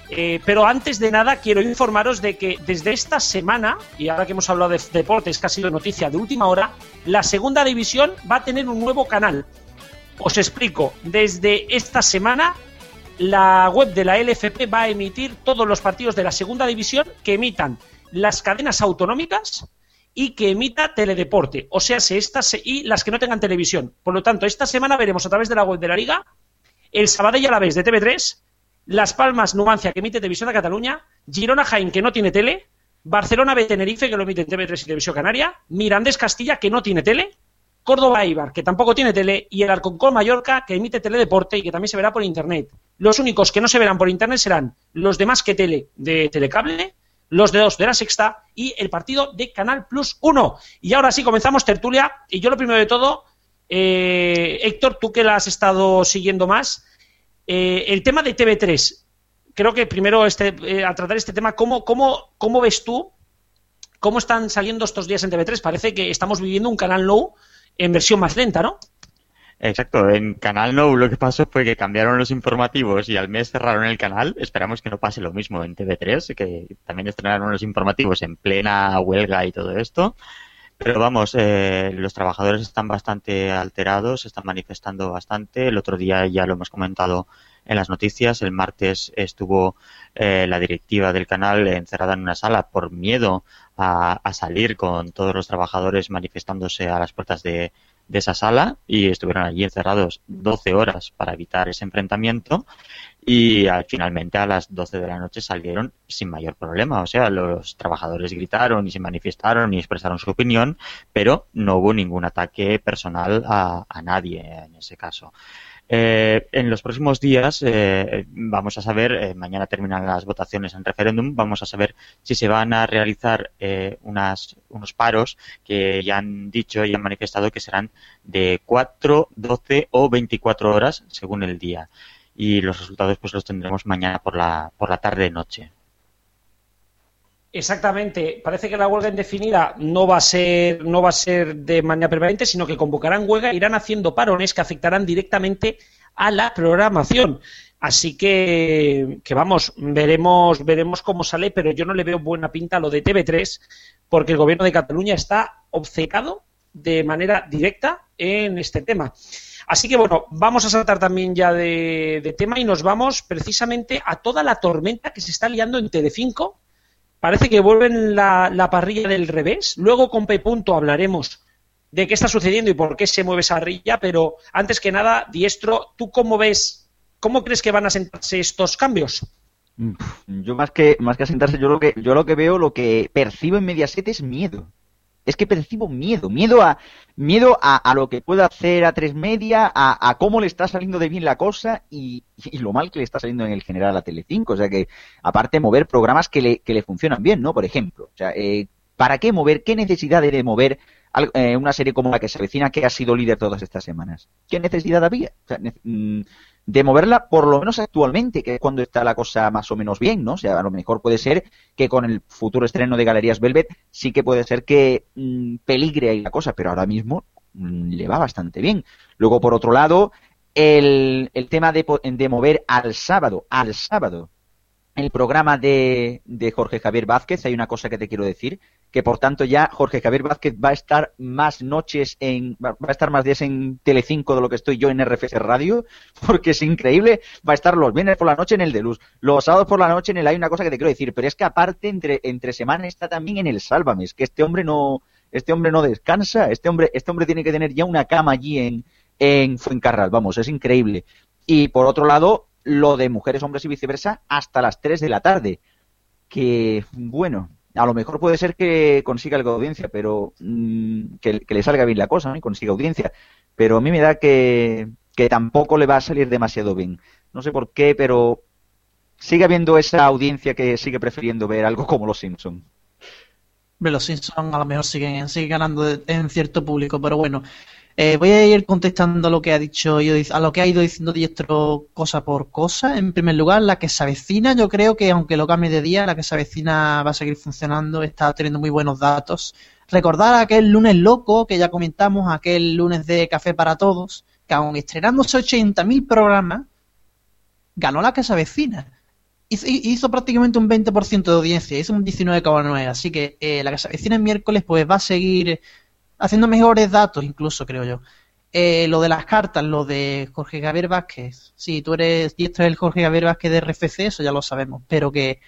Eh, pero antes de nada quiero informaros de que desde esta semana, y ahora que hemos hablado de deportes, que ha sido noticia de última hora, la segunda división va a tener un nuevo canal. Os explico, desde esta semana la web de la LFP va a emitir todos los partidos de la segunda división que emitan las cadenas autonómicas y que emita teledeporte, o sea, se estas y las que no tengan televisión. Por lo tanto, esta semana veremos a través de la web de la Liga el Sabadell a la vez de TV3, Las Palmas Numancia que emite Televisión de Cataluña, Girona Jaén que no tiene tele, Barcelona B Tenerife que lo emite en TV3 y Televisión Canaria, Mirandés Castilla que no tiene tele, Córdoba Ibar que tampoco tiene tele y el Alconcón Mallorca que emite teledeporte y que también se verá por internet. Los únicos que no se verán por internet serán los demás que tele de Telecable, los de dos de la Sexta y el partido de Canal Plus 1. Y ahora sí comenzamos tertulia y yo lo primero de todo, eh, Héctor, tú que la has estado siguiendo más, eh, el tema de TV3. Creo que primero este, eh, a tratar este tema, ¿cómo, cómo, ¿cómo ves tú cómo están saliendo estos días en TV3? Parece que estamos viviendo un canal low en versión más lenta, ¿no? Exacto, en Canal No lo que pasó fue que cambiaron los informativos y al mes cerraron el canal. Esperamos que no pase lo mismo en TV3, que también estrenaron los informativos en plena huelga y todo esto. Pero vamos, eh, los trabajadores están bastante alterados, se están manifestando bastante. El otro día ya lo hemos comentado en las noticias. El martes estuvo eh, la directiva del canal encerrada en una sala por miedo a, salir con todos los trabajadores manifestándose a las puertas de, esa sala y estuvieron allí encerrados 12 horas para evitar ese enfrentamiento y al, finalmente a las 12 de la noche salieron sin mayor problema. O sea, los trabajadores gritaron y se manifestaron y expresaron su opinión, pero no hubo ningún ataque personal a nadie en ese caso. Eh, en los próximos días eh, vamos a saber, eh, mañana terminan las votaciones en referéndum, vamos a saber si se van a realizar eh, unas, unos paros que ya han dicho y han manifestado que serán de 4, 12 o 24 horas según el día. Y los resultados pues los tendremos mañana por la, por la tarde-noche. Exactamente. Parece que la huelga indefinida no va a ser, no va a ser de manera permanente, sino que convocarán huelga, irán haciendo parones que afectarán directamente a la programación. Así que, que vamos, veremos, veremos cómo sale, pero yo no le veo buena pinta a lo de TV3, porque el gobierno de Cataluña está obcecado de manera directa en este tema. Así que bueno, vamos a saltar también ya de, tema y nos vamos precisamente a toda la tormenta que se está liando en Telecinco parece que vuelven la, la parrilla del revés. Luego con P. Punto hablaremos de qué está sucediendo y por qué se mueve esa parrilla, pero antes que nada, Diestro, ¿tú cómo ves, cómo crees que van a sentarse estos cambios? Yo más que más que asentarse, yo lo que yo lo que veo, lo que percibo en Mediaset es miedo. Es que percibo miedo, miedo a miedo a, a lo que pueda hacer a tres media, a, a, cómo le está saliendo de bien la cosa y, y, lo mal que le está saliendo en el general a Telecinco. O sea que, aparte, mover programas que le, que le funcionan bien, ¿no? Por ejemplo. O sea, eh, ¿para qué mover? ¿Qué necesidad de mover eh, una serie como la que se avecina que ha sido líder todas estas semanas? ¿Qué necesidad había? O sea, mm, de moverla por lo menos actualmente, que es cuando está la cosa más o menos bien, ¿no? O sea, a lo mejor puede ser que con el futuro estreno de Galerías Velvet sí que puede ser que mmm, peligre ahí la cosa, pero ahora mismo mmm, le va bastante bien. Luego, por otro lado, el, el tema de, de mover al sábado, al sábado, el programa de, de Jorge Javier Vázquez, hay una cosa que te quiero decir, que por tanto ya Jorge Javier Vázquez va a estar más noches en, va a estar más días en Telecinco de lo que estoy yo en RFC Radio, porque es increíble, va a estar los viernes por la noche en el de luz, los sábados por la noche en el hay una cosa que te quiero decir, pero es que aparte entre, entre semana está también en el Sálvame, es que este hombre no, este hombre no descansa, este hombre, este hombre tiene que tener ya una cama allí en, en Fuencarral, vamos, es increíble. Y por otro lado, lo de mujeres, hombres y viceversa hasta las 3 de la tarde. Que, bueno, a lo mejor puede ser que consiga algo de audiencia, pero mmm, que, le salga bien la cosa, ¿no? Y consiga audiencia. Pero a mí me da que, tampoco le va a salir demasiado bien. No sé por qué, pero sigue habiendo esa audiencia que sigue prefiriendo ver algo como Los Simpson. Los Simpson a lo mejor siguen, siguen ganando en cierto público, pero bueno. Eh, voy a ir contestando a lo que ha dicho a lo que ha ido diciendo Diestro cosa por cosa. En primer lugar, la que se avecina, yo creo que aunque lo cambie de día, la que se avecina va a seguir funcionando, está teniendo muy buenos datos. Recordar aquel lunes loco que ya comentamos, aquel lunes de Café para Todos, que aun estrenándose 80.000 programas, ganó la que se avecina. Hizo, prácticamente un 20% de audiencia, hizo un 19,9. Así que eh, la que se avecina el miércoles pues va a seguir haciendo mejores datos, incluso creo yo. Eh, lo de las cartas, lo de Jorge Javier Vázquez. Sí, tú eres diestro del Jorge Javier Vázquez de RFC, eso ya lo sabemos. Pero que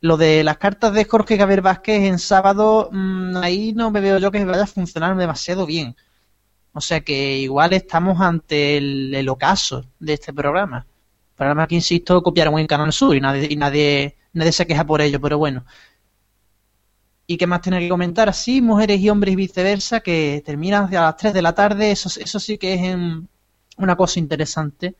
lo de las cartas de Jorge Javier Vázquez en sábado, mm, ahí no me veo yo que vaya a funcionar demasiado bien. O sea que igual estamos ante el, ocaso de este programa. Programa que, insisto, copiaron en Canal Sur y nadie, y nadie, nadie se queja por ello, pero bueno. ¿Y qué más tener que comentar? Sí, mujeres y hombres y viceversa, que terminan a las 3 de la tarde, eso, eso sí que es una cosa interesante.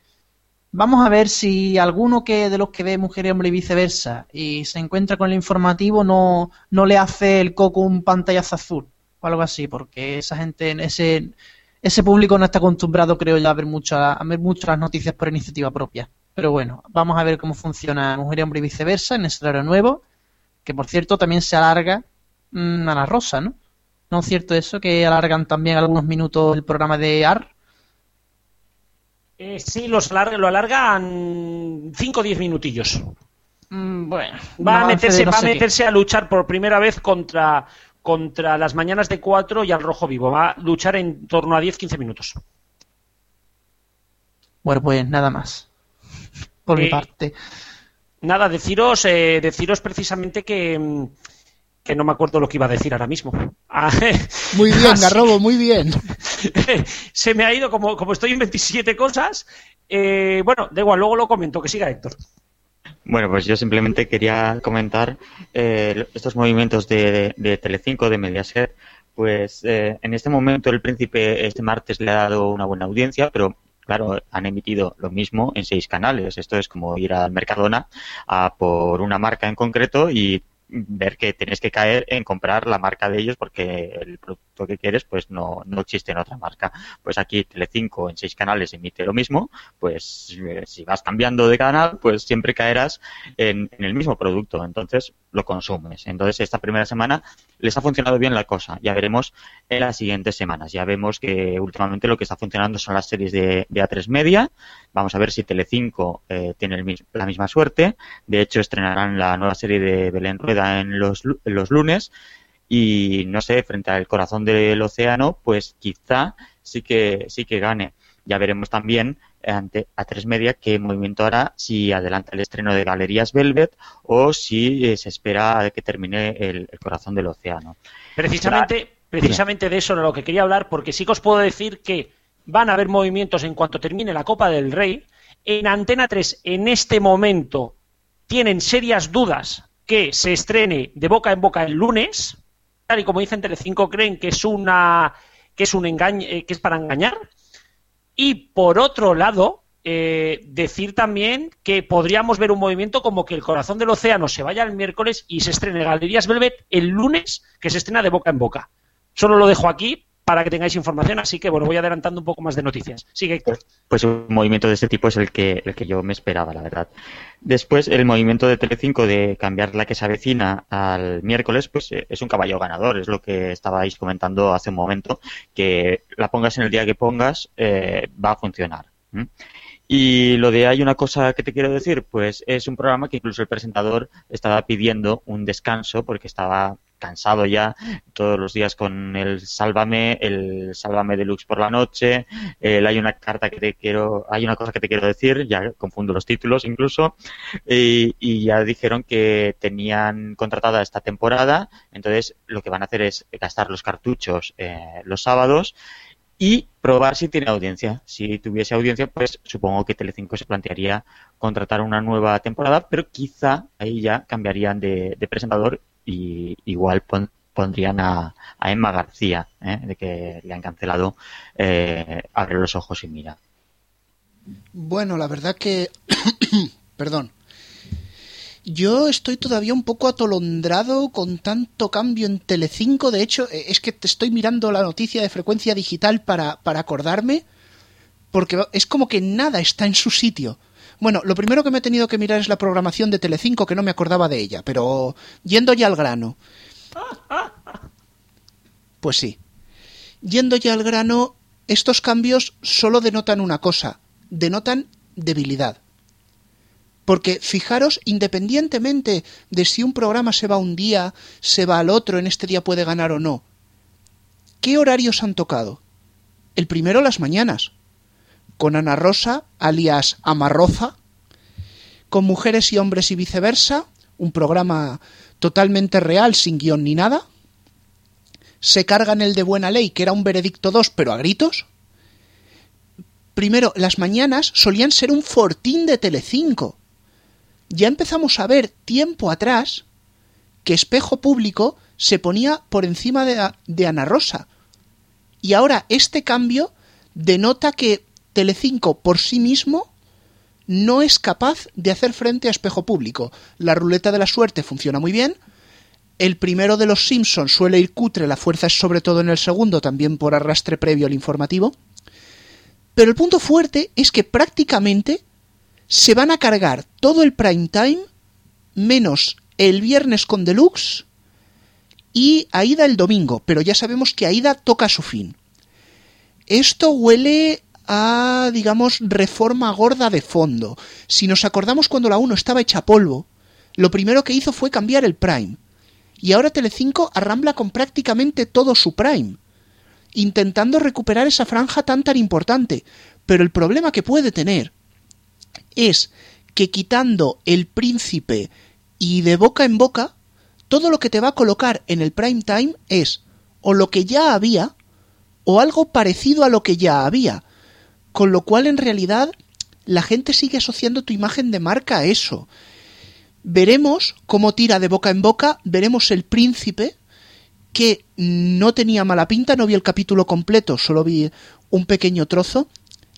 Vamos a ver si alguno que de los que ve mujer y hombre y viceversa y se encuentra con el informativo no, no le hace el coco un pantallazo azul o algo así, porque esa gente, ese, ese público no está acostumbrado, creo yo, a ver, muchas a ver muchas noticias por iniciativa propia. Pero bueno, vamos a ver cómo funciona Mujer y Hombre y viceversa en ese horario nuevo, que por cierto también se alarga mm, a la rosa, ¿no? ¿No es cierto eso? Que alargan también algunos minutos el programa de AR. Eh, sí, los lo alargan 5 o 10 minutillos. Mm, bueno, va, a meterse, va a meterse a luchar por primera vez contra, contra las mañanas de 4 y al rojo vivo. Va a luchar en torno a 10-15 minutos. Bueno, pues nada más. Por mi Eh, parte. Nada, deciros, eh, deciros precisamente que, mm, que no me acuerdo lo que iba a decir ahora mismo. Ah, Muy bien, así- Garrobo, muy bien. Se me ha ido, como, como estoy en 27 cosas. eh, bueno, da igual, luego lo comento, que siga Héctor. Bueno, pues yo simplemente quería comentar eh, estos movimientos de, de Telecinco, de Mediaset. Pues eh, en este momento el Príncipe este martes le ha dado una buena audiencia, pero claro, han emitido lo mismo en seis canales. Esto es como ir al Mercadona a por una marca en concreto y ver que tienes que caer en comprar la marca de ellos porque el producto que quieres pues no, no existe en otra marca. Pues aquí Telecinco en seis canales emite lo mismo, pues eh, si vas cambiando de canal pues siempre caerás en, el mismo producto, entonces lo consumes. Entonces esta primera semana les ha funcionado bien la cosa, ya veremos en las siguientes semanas. Ya vemos que últimamente lo que está funcionando son las series de, de A3 Media, vamos a ver si Telecinco eh, tiene el la misma suerte, de hecho estrenarán la nueva serie de Belén Rueda en los, los lunes y no sé, frente al corazón del océano, pues quizá sí que sí que gane. Ya veremos también eh, ante A3 Media qué movimiento hará, si adelanta el estreno de Galerías Velvet o si eh, se espera a que termine el, el corazón del océano. Precisamente, precisamente de eso era lo que quería hablar, porque sí que os puedo decir que van a haber movimientos en cuanto termine la Copa del Rey. En Antena 3, en este momento, tienen serias dudas que se estrene de boca en boca el lunes. Tal y como dicen Telecinco, creen que es una que es un engaño, eh, que es para engañar. Y por otro lado, eh, decir también que podríamos ver un movimiento como que el corazón del océano se vaya el miércoles y se estrene Galerías Velvet el lunes, que se estrena de boca en boca. Solo lo dejo aquí para que tengáis información, así que bueno, voy adelantando un poco más de noticias. Sigue, Héctor. Pues un movimiento de este tipo es el que, el que yo me esperaba, la verdad. Después, el movimiento de Telecinco de cambiar la que se avecina al miércoles, pues eh, es un caballo ganador, es lo que estabais comentando hace un momento, que la pongas en el día que pongas, eh, va a funcionar. Y lo de hay una cosa que te quiero decir, pues es un programa que incluso el presentador estaba pidiendo un descanso porque estaba cansado ya todos los días con el Sálvame, el Sálvame Deluxe por la noche, el hay una carta que te quiero, hay una cosa que te quiero decir, ya confundo los títulos incluso, y, ya dijeron que tenían contratada esta temporada, entonces lo que van a hacer es gastar los cartuchos eh, los sábados y probar si tiene audiencia. Si tuviese audiencia, pues supongo que Telecinco se plantearía contratar una nueva temporada, pero quizá ahí ya cambiarían de, presentador y igual pon- pondrían a, a Emma García, ¿eh? de que le han cancelado eh, Abre los ojos y mira. Bueno, la verdad que... Perdón. Yo estoy todavía un poco atolondrado con tanto cambio en Telecinco. De hecho, eh, es que te estoy mirando la noticia de frecuencia digital para, para acordarme, porque es como que nada está en su sitio. Bueno, lo primero que me he tenido que mirar es la programación de Telecinco, que no me acordaba de ella, pero yendo ya al grano. Pues sí. Yendo ya al grano, estos cambios solo denotan una cosa, denotan debilidad. Porque fijaros, independientemente de si un programa se va un día, se va al otro, en este día puede ganar o no, ¿qué horarios han tocado? El primero las mañanas, con Ana Rosa, alias Amarroza, con Mujeres y Hombres y viceversa, un programa totalmente real, sin guion ni nada. Se cargan el de Buena Ley, que era un veredicto 2, pero a gritos. Primero, las mañanas solían ser un fortín de Telecinco ya empezamos a ver tiempo atrás que Espejo Público se ponía por encima de, Ana Rosa. Y ahora este cambio denota que Telecinco por sí mismo no es capaz de hacer frente a Espejo Público. La ruleta de la suerte funciona muy bien. El primero de los Simpsons suele ir cutre, la fuerza es sobre todo en el segundo, también por arrastre previo al informativo. Pero el punto fuerte es que prácticamente se van a cargar todo el prime time menos el viernes con deluxe y Aida el domingo, pero ya sabemos que Aida toca su fin. Esto huele a, digamos, reforma gorda de fondo. Si nos acordamos cuando la 1 estaba hecha polvo, lo primero que hizo fue cambiar el prime. Y ahora Telecinco arrambla con prácticamente todo su prime, intentando recuperar esa franja tan tan importante. Pero el problema que puede tener es que quitando el príncipe y de boca en boca, todo lo que te va a colocar en el prime time es o lo que ya había o algo parecido a lo que ya había. Con lo cual en realidad la gente sigue asociando tu imagen de marca a eso. Veremos cómo tira de boca en boca, veremos el príncipe, que no tenía mala pinta, no vi el capítulo completo, solo vi un pequeño trozo,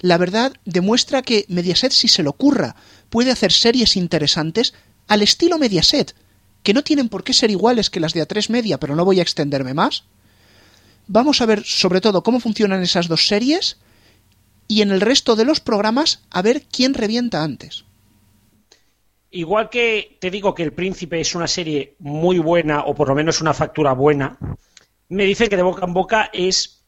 la verdad demuestra que Mediaset, si se lo ocurra, puede hacer series interesantes al estilo Mediaset, que no tienen por qué ser iguales que las de A3 Media, pero no voy a extenderme más. Vamos a ver sobre todo cómo funcionan esas dos series y en el resto de los programas a ver quién revienta antes. Igual que te digo que El Príncipe es una serie muy buena, o por lo menos una factura buena, me dicen que de boca en boca es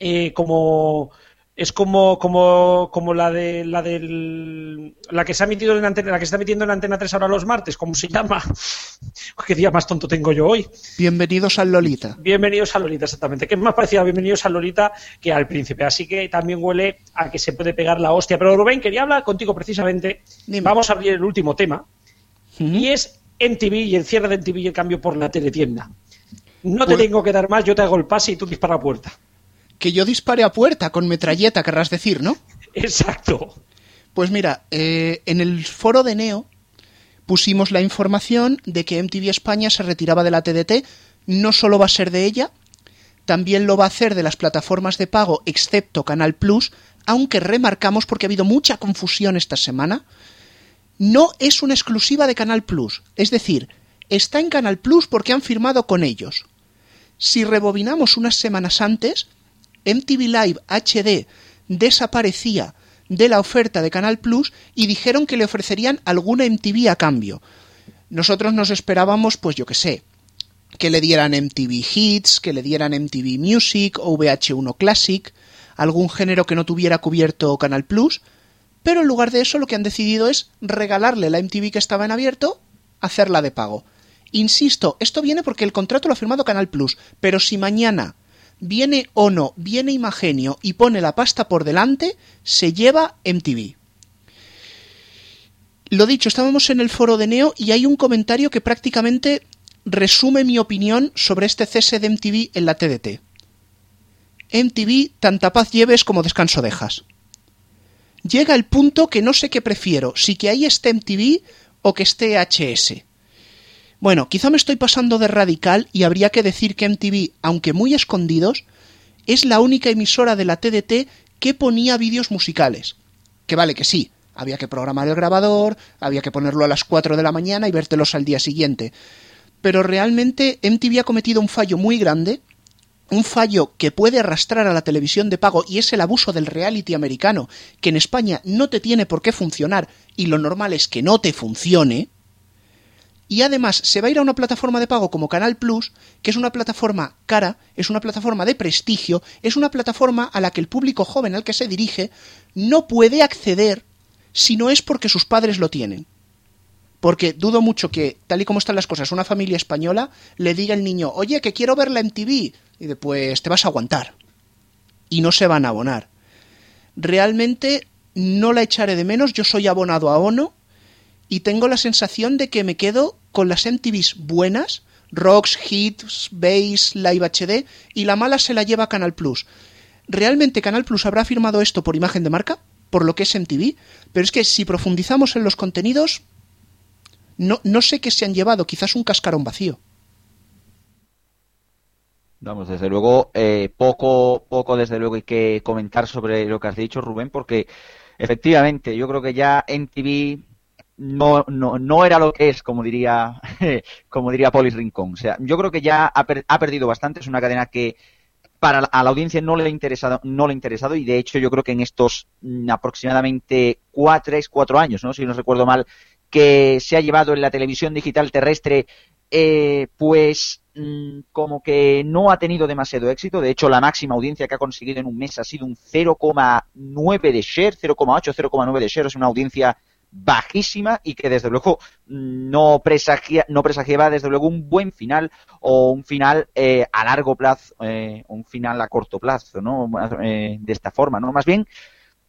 eh, como es como, como, como la de la del la que se ha emitido en antena, la que se está emitiendo en Antena 3 ahora los martes, ¿cómo se llama? ¿Qué día más tonto tengo yo hoy? Bienvenidos al Lolita. Bienvenidos al Lolita, exactamente. Que es más parecido a Bienvenidos al Lolita que al Príncipe. Así que también huele a que se puede pegar la hostia. Pero Rubén, quería hablar contigo precisamente. Vamos a abrir el último tema. Y es MTV y el cierre de MTV y el cambio por la teletienda. No te Pues- tengo que dar más, yo te hago el pase y tú dispara a puerta. Que yo dispare a puerta con metralleta, querrás decir, ¿no? Exacto. Pues mira, eh, en el foro de Neo pusimos la información de que MTV España se retiraba de la TDT. No solo va a ser de ella, también lo va a hacer de las plataformas de pago, excepto Canal Plus, aunque remarcamos, porque ha habido mucha confusión esta semana, no es una exclusiva de Canal Plus. Es decir, está en Canal Plus porque han firmado con ellos. Si rebobinamos unas semanas antes, MTV Live HD desaparecía de la oferta de Canal Plus y dijeron que le ofrecerían alguna MTV a cambio. Nosotros nos esperábamos, pues yo que sé, que le dieran MTV Hits, que le dieran MTV Music o VH1 Classic, algún género que no tuviera cubierto Canal Plus, pero en lugar de eso lo que han decidido es regalarle la MTV que estaba en abierto, hacerla de pago. Insisto, esto viene porque el contrato lo ha firmado Canal Plus, pero si mañana viene Ono, viene Imagenio y pone la pasta por delante, se lleva MTV. Lo dicho, estábamos en el foro de Neo y hay un comentario que prácticamente resume mi opinión sobre este cese de MTV en la TDT. MTV, tanta paz lleves como descanso dejas. Llega el punto que no sé qué prefiero, si que ahí esté MTV o que esté HS. Bueno, quizá me estoy pasando de radical y habría que decir que MTV, aunque muy escondidos, es la única emisora de la TDT que ponía vídeos musicales. Que vale que sí, Había que programar el grabador, había que ponerlo a las 4 de la mañana y vértelos al día siguiente. Pero realmente MTV ha cometido un fallo muy grande, un fallo que puede arrastrar a la televisión de pago y es el abuso del reality americano, que en España no te tiene por qué funcionar y lo normal es que no te funcione. Y además se va a ir a una plataforma de pago como Canal Plus, que es una plataforma cara, es una plataforma de prestigio, es una plataforma a la que el público joven al que se dirige no puede acceder si no es porque sus padres lo tienen. Porque dudo mucho que, tal y como están las cosas, una familia española le diga al niño, oye, que quiero verla en TV. Y después te vas a aguantar. Y no se van a abonar. Realmente no la echaré de menos, yo soy abonado a ONO y tengo la sensación de que me quedo con las MTVs buenas, Rocks, Hits, Bass, Live HD, y la mala se la lleva Canal Plus. ¿Realmente Canal Plus habrá firmado esto por imagen de marca? Por lo que es MTV, pero es que si profundizamos en los contenidos, no, no sé qué se han llevado, quizás un cascarón vacío. Vamos, desde luego, eh, poco, poco desde luego hay que comentar sobre lo que has dicho, Rubén, porque efectivamente yo creo que ya MTV no, no, no era lo que es, como diría, como diría Polis Rincón. O sea, yo creo que ya ha, per- ha perdido bastante, es una cadena que para la, a la audiencia no le ha interesado, no le ha interesado y de hecho yo creo que en estos mm, aproximadamente cuatro, tres, cuatro años, ¿no? si no recuerdo mal, que se ha llevado en la televisión digital terrestre, eh, pues mm, como que no ha tenido demasiado éxito. De hecho, la máxima audiencia que ha conseguido en un mes ha sido un 0,9 de share, 0,8, 0,9 de share. Es una audiencia bajísima y que desde luego no, no presagiaba desde luego un buen final o un final eh, a largo plazo, eh, un final a corto plazo, ¿no? Eh, de esta forma, ¿no? Más bien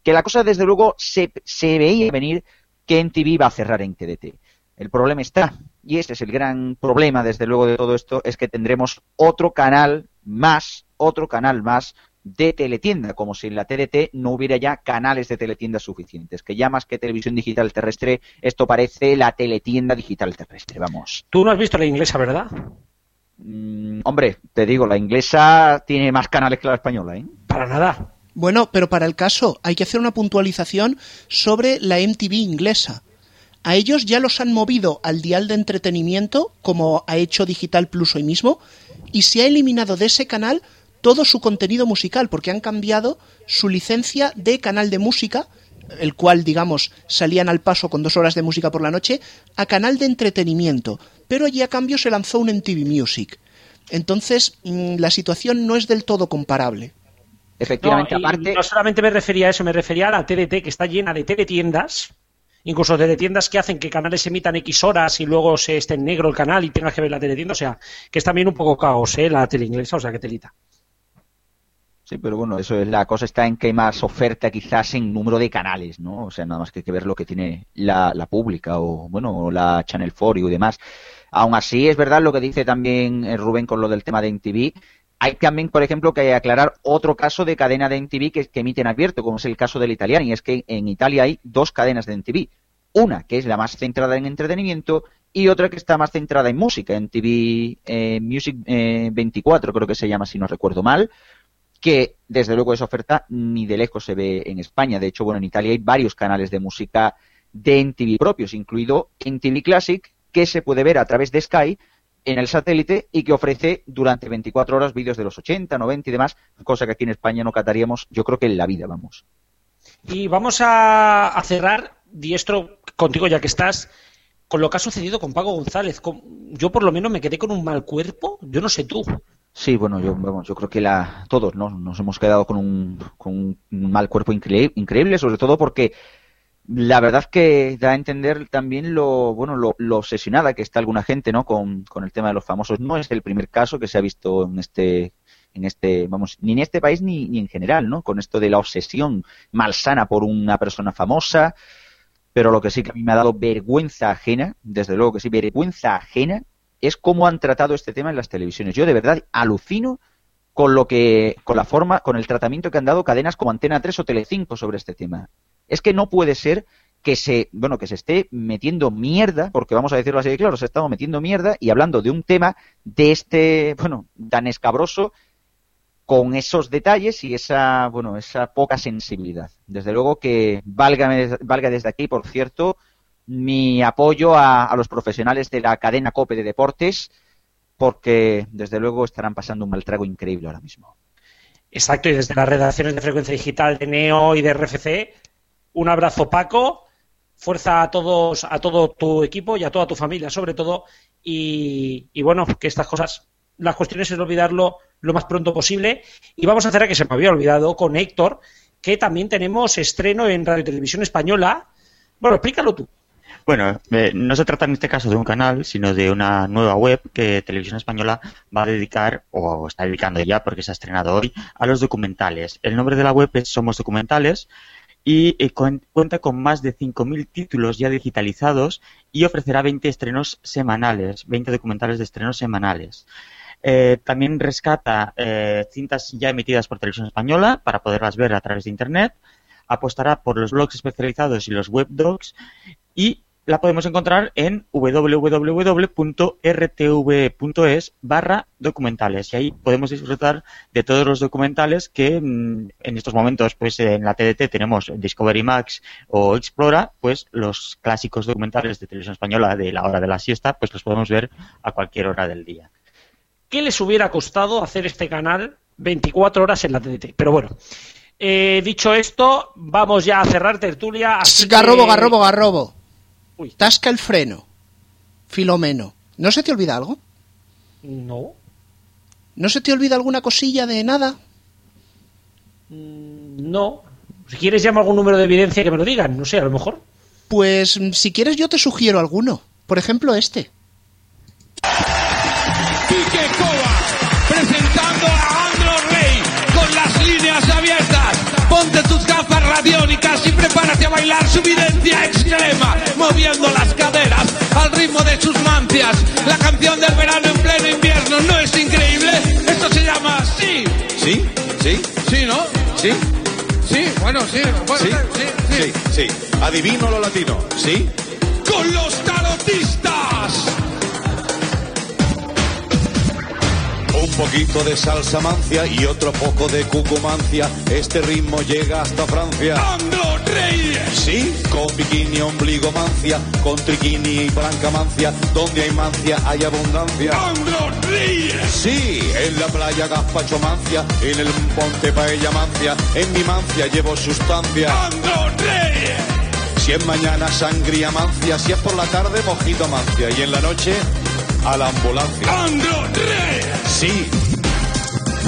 que la cosa desde luego se, se veía venir que en TV iba a cerrar en TDT. El problema está, y este es el gran problema desde luego de todo esto, es que tendremos otro canal más, otro canal más de teletienda, como si en la TDT no hubiera ya canales de teletienda suficientes, que ya más que televisión digital terrestre, esto parece la teletienda digital terrestre, vamos. Tú no has visto la inglesa, ¿verdad? Mm, hombre, te digo, la inglesa tiene más canales que la española, ¿eh? Para nada. Bueno, pero para el caso hay que hacer una puntualización sobre la MTV inglesa. A ellos ya los han movido al dial de entretenimiento, como ha hecho Digital Plus hoy mismo, y se ha eliminado de ese canal todo su contenido musical, porque han cambiado su licencia de canal de música, el cual, digamos, salían al paso con dos horas de música por la noche, a canal de entretenimiento. Pero allí a cambio se lanzó un MTV Music. Entonces, mm, la situación no es del todo comparable. Efectivamente, no, aparte... no solamente me refería a eso, me refería a la TDT, que está llena de teletiendas, incluso teletiendas que hacen que canales emitan X horas y luego se esté en negro el canal y tengas que ver la teletienda, o sea, que es también un poco caos, ¿eh? La tele inglesa, o sea, que telita. Sí, pero bueno, eso es la cosa está en que hay más oferta quizás en número de canales, ¿no? O sea, nada más que hay que ver lo que tiene la, pública o, bueno, o la Channel 4 y demás. Aún así, es verdad lo que dice también eh, Rubén con lo del tema de MTV. Hay también, por ejemplo, que aclarar otro caso de cadena de MTV que, que emiten abierto, como es el caso del italiano, y es que en Italia hay dos cadenas de MTV. Una que es la más centrada en entretenimiento y otra que está más centrada en música, en TV eh, Music eh, 24, creo que se llama, si no recuerdo mal, que desde luego esa oferta ni de lejos se ve en España. De hecho, bueno, en Italia hay varios canales de música de NTV propios, incluido NTV Classic, que se puede ver a través de Sky en el satélite y que ofrece durante 24 horas vídeos de los 80, 90 y demás, cosa que aquí en España no cataríamos, yo creo que en la vida, vamos. Y vamos a, cerrar, Diestro, contigo ya que estás, con lo que ha sucedido con Paco González. Yo por lo menos me quedé con un mal cuerpo, yo no sé tú. Sí, bueno, yo, vamos, yo creo que la, todos ¿no? nos hemos quedado con un, con un mal cuerpo increíble, increíble, sobre todo porque la verdad que da a entender también lo, bueno, lo, lo obsesionada que está alguna gente, ¿no? Con, con el tema de los famosos. No es el primer caso que se ha visto en este, en este, vamos, ni en este país ni, ni en general, ¿no? Con esto de la obsesión malsana por una persona famosa. Pero lo que sí que a mí me ha dado vergüenza ajena, desde luego que sí, vergüenza ajena, es cómo han tratado este tema en las televisiones. Yo de verdad alucino con lo que, con la forma, con el tratamiento que han dado cadenas como Antena 3 o Telecinco sobre este tema. Es que no puede ser que se, bueno, que se esté metiendo mierda, porque vamos a decirlo así de claro, se estado metiendo mierda y hablando de un tema de este, bueno, tan escabroso con esos detalles y esa, bueno, esa poca sensibilidad. Desde luego que valga, valga desde aquí, por cierto, mi apoyo a, los profesionales de la cadena COPE de deportes, porque desde luego estarán pasando un mal trago increíble ahora mismo. Exacto, y desde las redacciones de Frecuencia Digital de Neo y de RFC, un abrazo Paco, fuerza a todos, a todo tu equipo y a toda tu familia sobre todo, y, y bueno, que estas cosas, las cuestiones es olvidarlo lo más pronto posible, y vamos a hacer a que se me había olvidado con Héctor, que también tenemos estreno en Radio Televisión Española. Bueno, explícalo tú. Bueno, eh, no se trata en este caso de un canal, sino de una nueva web que Televisión Española va a dedicar, o está dedicando ya porque se ha estrenado hoy, a los documentales. El nombre de la web es Somos Documentales y eh, cuen- cuenta con más de 5.000 títulos ya digitalizados y ofrecerá 20 estrenos semanales, 20 documentales de estrenos semanales. Eh, también rescata cintas ya emitidas por Televisión Española para poderlas ver a través de Internet. Apostará por los blogs especializados y los webdocs y la podemos encontrar en www.rtv.es barra documentales y ahí podemos disfrutar de todos los documentales que mm, en estos momentos pues en la TDT tenemos Discovery Max o Explora pues los clásicos documentales de televisión española de la hora de la siesta pues los podemos ver a cualquier hora del día. ¿Qué les hubiera costado hacer este canal 24 horas en la TDT? Pero bueno, eh, dicho esto, vamos ya a cerrar tertulia. así que- Garrobo, garrobo, garrobo. Uy. Tasca el freno. Filomeno. ¿No se te olvida algo? No. ¿No se te olvida alguna cosilla de nada? Mm, No. Si quieres, llama algún número de evidencia que me lo digan. No sé, a lo mejor. Pues mm, si quieres yo te sugiero alguno. Por ejemplo, este. Quique presentando a Andro Rey con las líneas abiertas. Ponte tus gafas radiónicas y prepárate a bailar su videncia extrema, moviendo las caderas al ritmo de sus mancias. La canción del verano en pleno invierno no es increíble. Esto se llama Sí. ¿Sí? ¿Sí? Sí, ¿no? ¿Sí? Sí, bueno, sí. Bueno, ¿Sí? sí, sí. Sí, sí. Adivino lo latino. ¿Sí? Con los tarotistas. Un poquito de salsa mancia y otro poco de cucumancia. Este ritmo llega hasta Francia. Andro Reyes. Sí, con bikini, ombligo mancia, con triquini y blanca mancia. Donde hay mancia hay abundancia. Andro Reyes. Sí, en la playa gazpacho mancia, en el monte paella mancia, en mi mancia llevo sustancia. Andro Reyes. Si es mañana sangría mancia, si es por la tarde mojito mancia y en la noche a la ambulancia. Andro Reyes. Sí,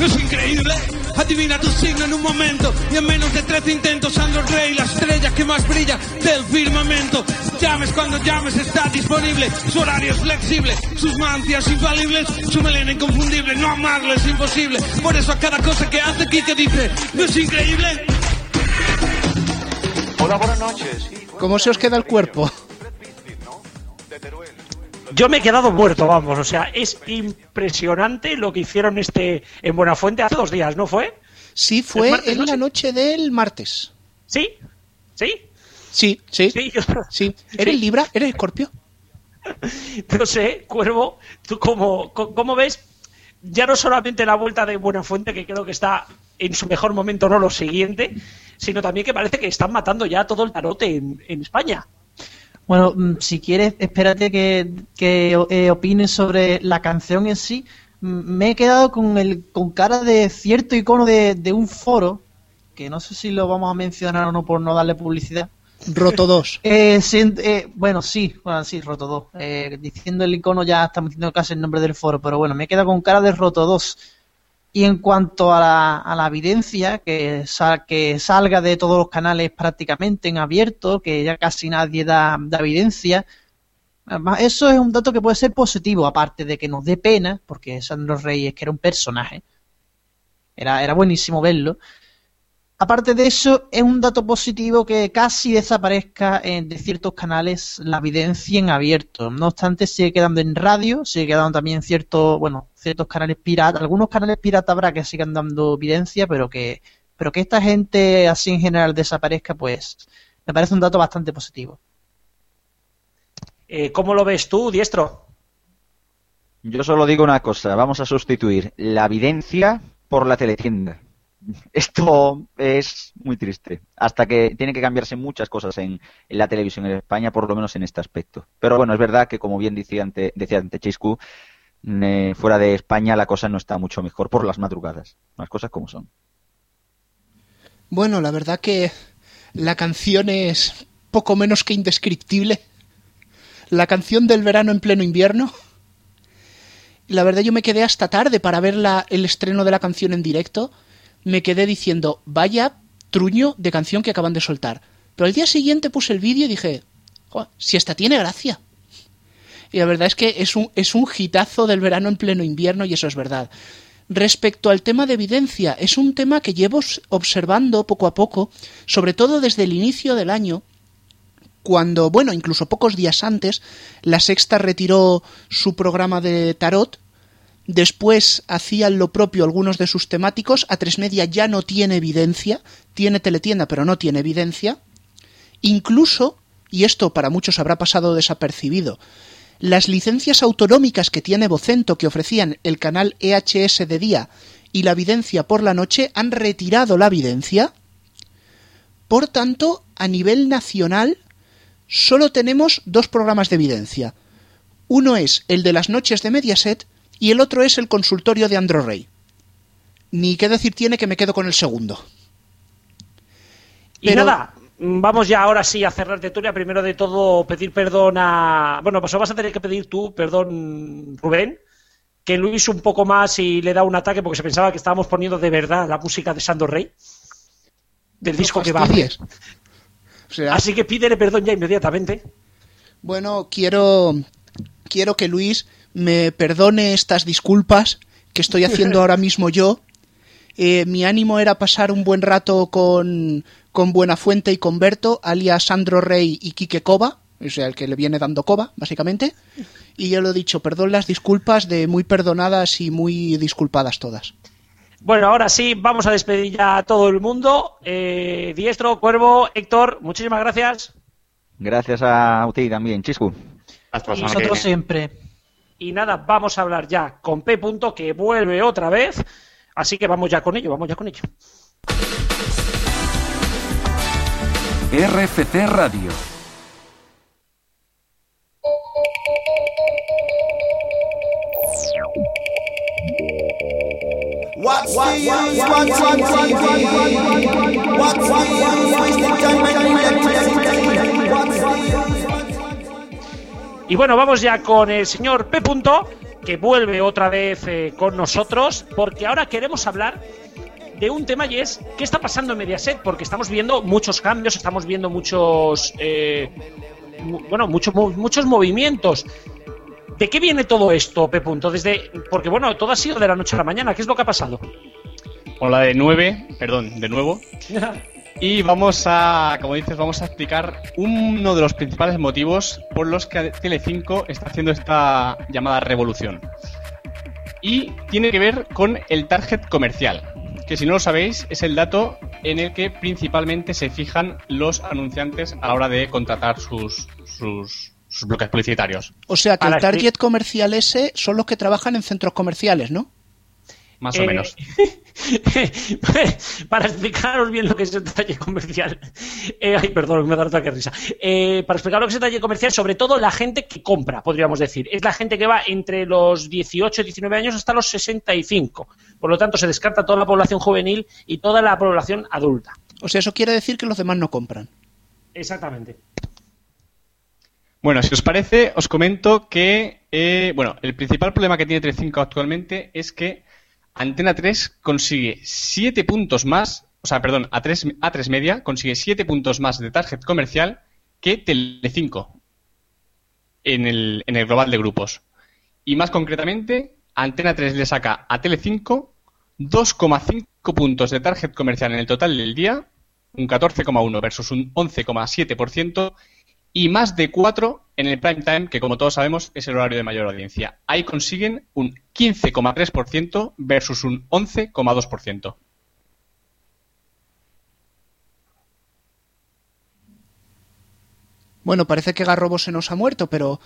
¿No es increíble? Adivina tu signo en un momento y en menos de 13 intentos Andro Rey, la estrella que más brilla del firmamento. Llames cuando llames, está disponible. Su horario es flexible, sus mancias infalibles, su melena inconfundible. No amarle es imposible. Por eso a cada cosa que hace Kike dice, ¿no es increíble? Hola, buenas noches. ¿Cómo se os queda el cuerpo? Yo me he quedado muerto, vamos. O sea, es impresionante lo que hicieron este en Buenafuente hace dos días, ¿no fue? Sí, fue ¿Es martes, en no? la noche del martes. ¿Sí? ¿Sí? Sí, sí, Sí, yo- sí. ¿Eres Libra? ¿Eres Escorpio? No sé, Cuervo, ¿tú cómo, cómo ves? Ya no solamente la vuelta de Buenafuente, que creo que está en su mejor momento, no lo siguiente, sino también que parece que están matando ya todo el tarote en, en España. Bueno, mm, si quieres, espérate que, que eh, opines sobre la canción en sí. Me he quedado con el con cara de cierto icono de, de un foro, que no sé si lo vamos a mencionar o no por no darle publicidad. Roto 2. Eh, eh, bueno, sí, bueno, sí, Roto 2. Eh, diciendo el icono ya estamos diciendo casi el nombre del foro, pero bueno, me he quedado con cara de Roto 2. Y en cuanto a la, a la evidencia, que, sal- que salga de todos los canales prácticamente en abierto, que ya casi nadie da, evidencia, eso es un dato que puede ser positivo, aparte de que nos dé pena, porque Sandro Reyes, que era un personaje, era, era buenísimo verlo. Aparte de eso, es un dato positivo que casi desaparezca en- de ciertos canales la evidencia en abierto. No obstante, sigue quedando en radio, sigue quedando también ciertos, bueno, ciertos canales piratas. Algunos canales piratas habrá que sigan dando evidencia, pero que, pero que esta gente así en general desaparezca, pues me parece un dato bastante positivo. Eh, ¿Cómo lo ves tú, Diestro? Yo solo digo una cosa, vamos a sustituir la evidencia por la teletienda. Esto es muy triste. Hasta que tiene que cambiarse muchas cosas en, la televisión en España, por lo menos en este aspecto. Pero bueno, es verdad que, como bien decía ante, decía ante Chiscu, eh, fuera de España la cosa no está mucho mejor por las madrugadas. Las cosas como son. Bueno, la verdad que la canción es poco menos que indescriptible. La canción del verano en pleno invierno. La verdad yo me quedé hasta tarde para ver la- el estreno de la canción en directo. Me quedé diciendo, vaya truño de canción que acaban de soltar. Pero al día siguiente puse el vídeo y dije, "Jo, si esta tiene gracia. Y la verdad es que es un, es un hitazo del verano en pleno invierno y eso es verdad. Respecto al tema de evidencia, es un tema que llevo observando poco a poco, sobre todo desde el inicio del año, cuando, bueno, incluso pocos días antes, la Sexta retiró su programa de tarot, después hacían lo propio algunos de sus temáticos, a tres media ya no tiene evidencia, tiene teletienda pero no tiene evidencia, incluso, y esto para muchos habrá pasado desapercibido, las licencias autonómicas que tiene Vocento que ofrecían el canal EHS de día y la videncia por la noche han retirado la videncia. Por tanto, a nivel nacional, solo tenemos dos programas de evidencia. Uno es el de las noches de Mediaset y el otro es el consultorio de Andro Rey. Ni qué decir tiene que me quedo con el segundo. Y nada, vamos ya ahora sí a cerrar tertulia. Primero de todo, pedir perdón a. Bueno, pues vas a tener que pedir tú, perdón, Rubén, que Luis un poco más y le da un ataque porque se pensaba que estábamos poniendo de verdad la música de Sandor Rey. Del disco que va. O sea, Así que pídele perdón ya inmediatamente. Bueno, quiero quiero que Luis me perdone estas disculpas que estoy haciendo ahora mismo yo. Eh, mi ánimo era pasar un buen rato con, con Buenafuente y con Berto, alias Sandro Rey y Quique Cova, o sea, el que le viene dando Cova, básicamente. Y yo lo he dicho, perdón las disculpas de muy perdonadas y muy disculpadas todas. Bueno, ahora sí, vamos a despedir ya a todo el mundo. Eh, Diestro, Cuervo, Héctor, muchísimas gracias. Gracias a ti también, Chiscu. Hasta Y Nosotros viene. siempre. Y nada, vamos a hablar ya con P. Punto, que vuelve otra vez. Así que vamos ya con ello, vamos ya con ello. RFC Radio. What's the use watching TV? What's the use wasting time and electricity? What's the use watching Y bueno, vamos ya con el señor P. Punto, que vuelve otra vez eh, con nosotros, porque ahora queremos hablar de un tema y es qué está pasando en Mediaset, porque estamos viendo muchos cambios, estamos viendo muchos, eh, bueno, muchos muchos movimientos. ¿De qué viene todo esto, P. Punto? Desde, porque bueno, todo ha sido de la noche a la mañana. ¿Qué es lo que ha pasado? Hola de 9, perdón, de nuevo. Y vamos a, como dices, vamos a explicar uno de los principales motivos por los que Telecinco está haciendo esta llamada revolución. Y tiene que ver con el target comercial, que si no lo sabéis es el dato en el que principalmente se fijan los anunciantes a la hora de contratar sus, sus, sus bloques publicitarios. O sea que Para el target comercial ese son los que trabajan en centros comerciales, ¿no? Más Eh, o menos. para explicaros bien lo que es el taller comercial. Eh, ay, perdón, me da otra que risa. Eh, para explicar lo que es el taller comercial, sobre todo la gente que compra, podríamos decir. Es la gente que va entre los 18 y 19 años hasta los 65. Por lo tanto, se descarta toda la población juvenil y toda la población adulta. O sea, eso quiere decir que los demás no compran. Exactamente. Bueno, si os parece, os comento que, eh, bueno, el principal problema que tiene Telecinco actualmente es que Antena 3 consigue 7 puntos más, o sea, perdón, A3, A3 Media consigue 7 puntos más de target comercial que Telecinco en el, en el global de grupos. Y más concretamente, Antena 3 le saca a Telecinco 2,5 puntos de target comercial en el total del día, un 14,1 versus un 11,7%, y más de 4 en el prime time, que como todos sabemos es el horario de mayor audiencia. Ahí consiguen un 15,3% versus un 11,2%. Bueno, parece que Garrobo se nos ha muerto, pero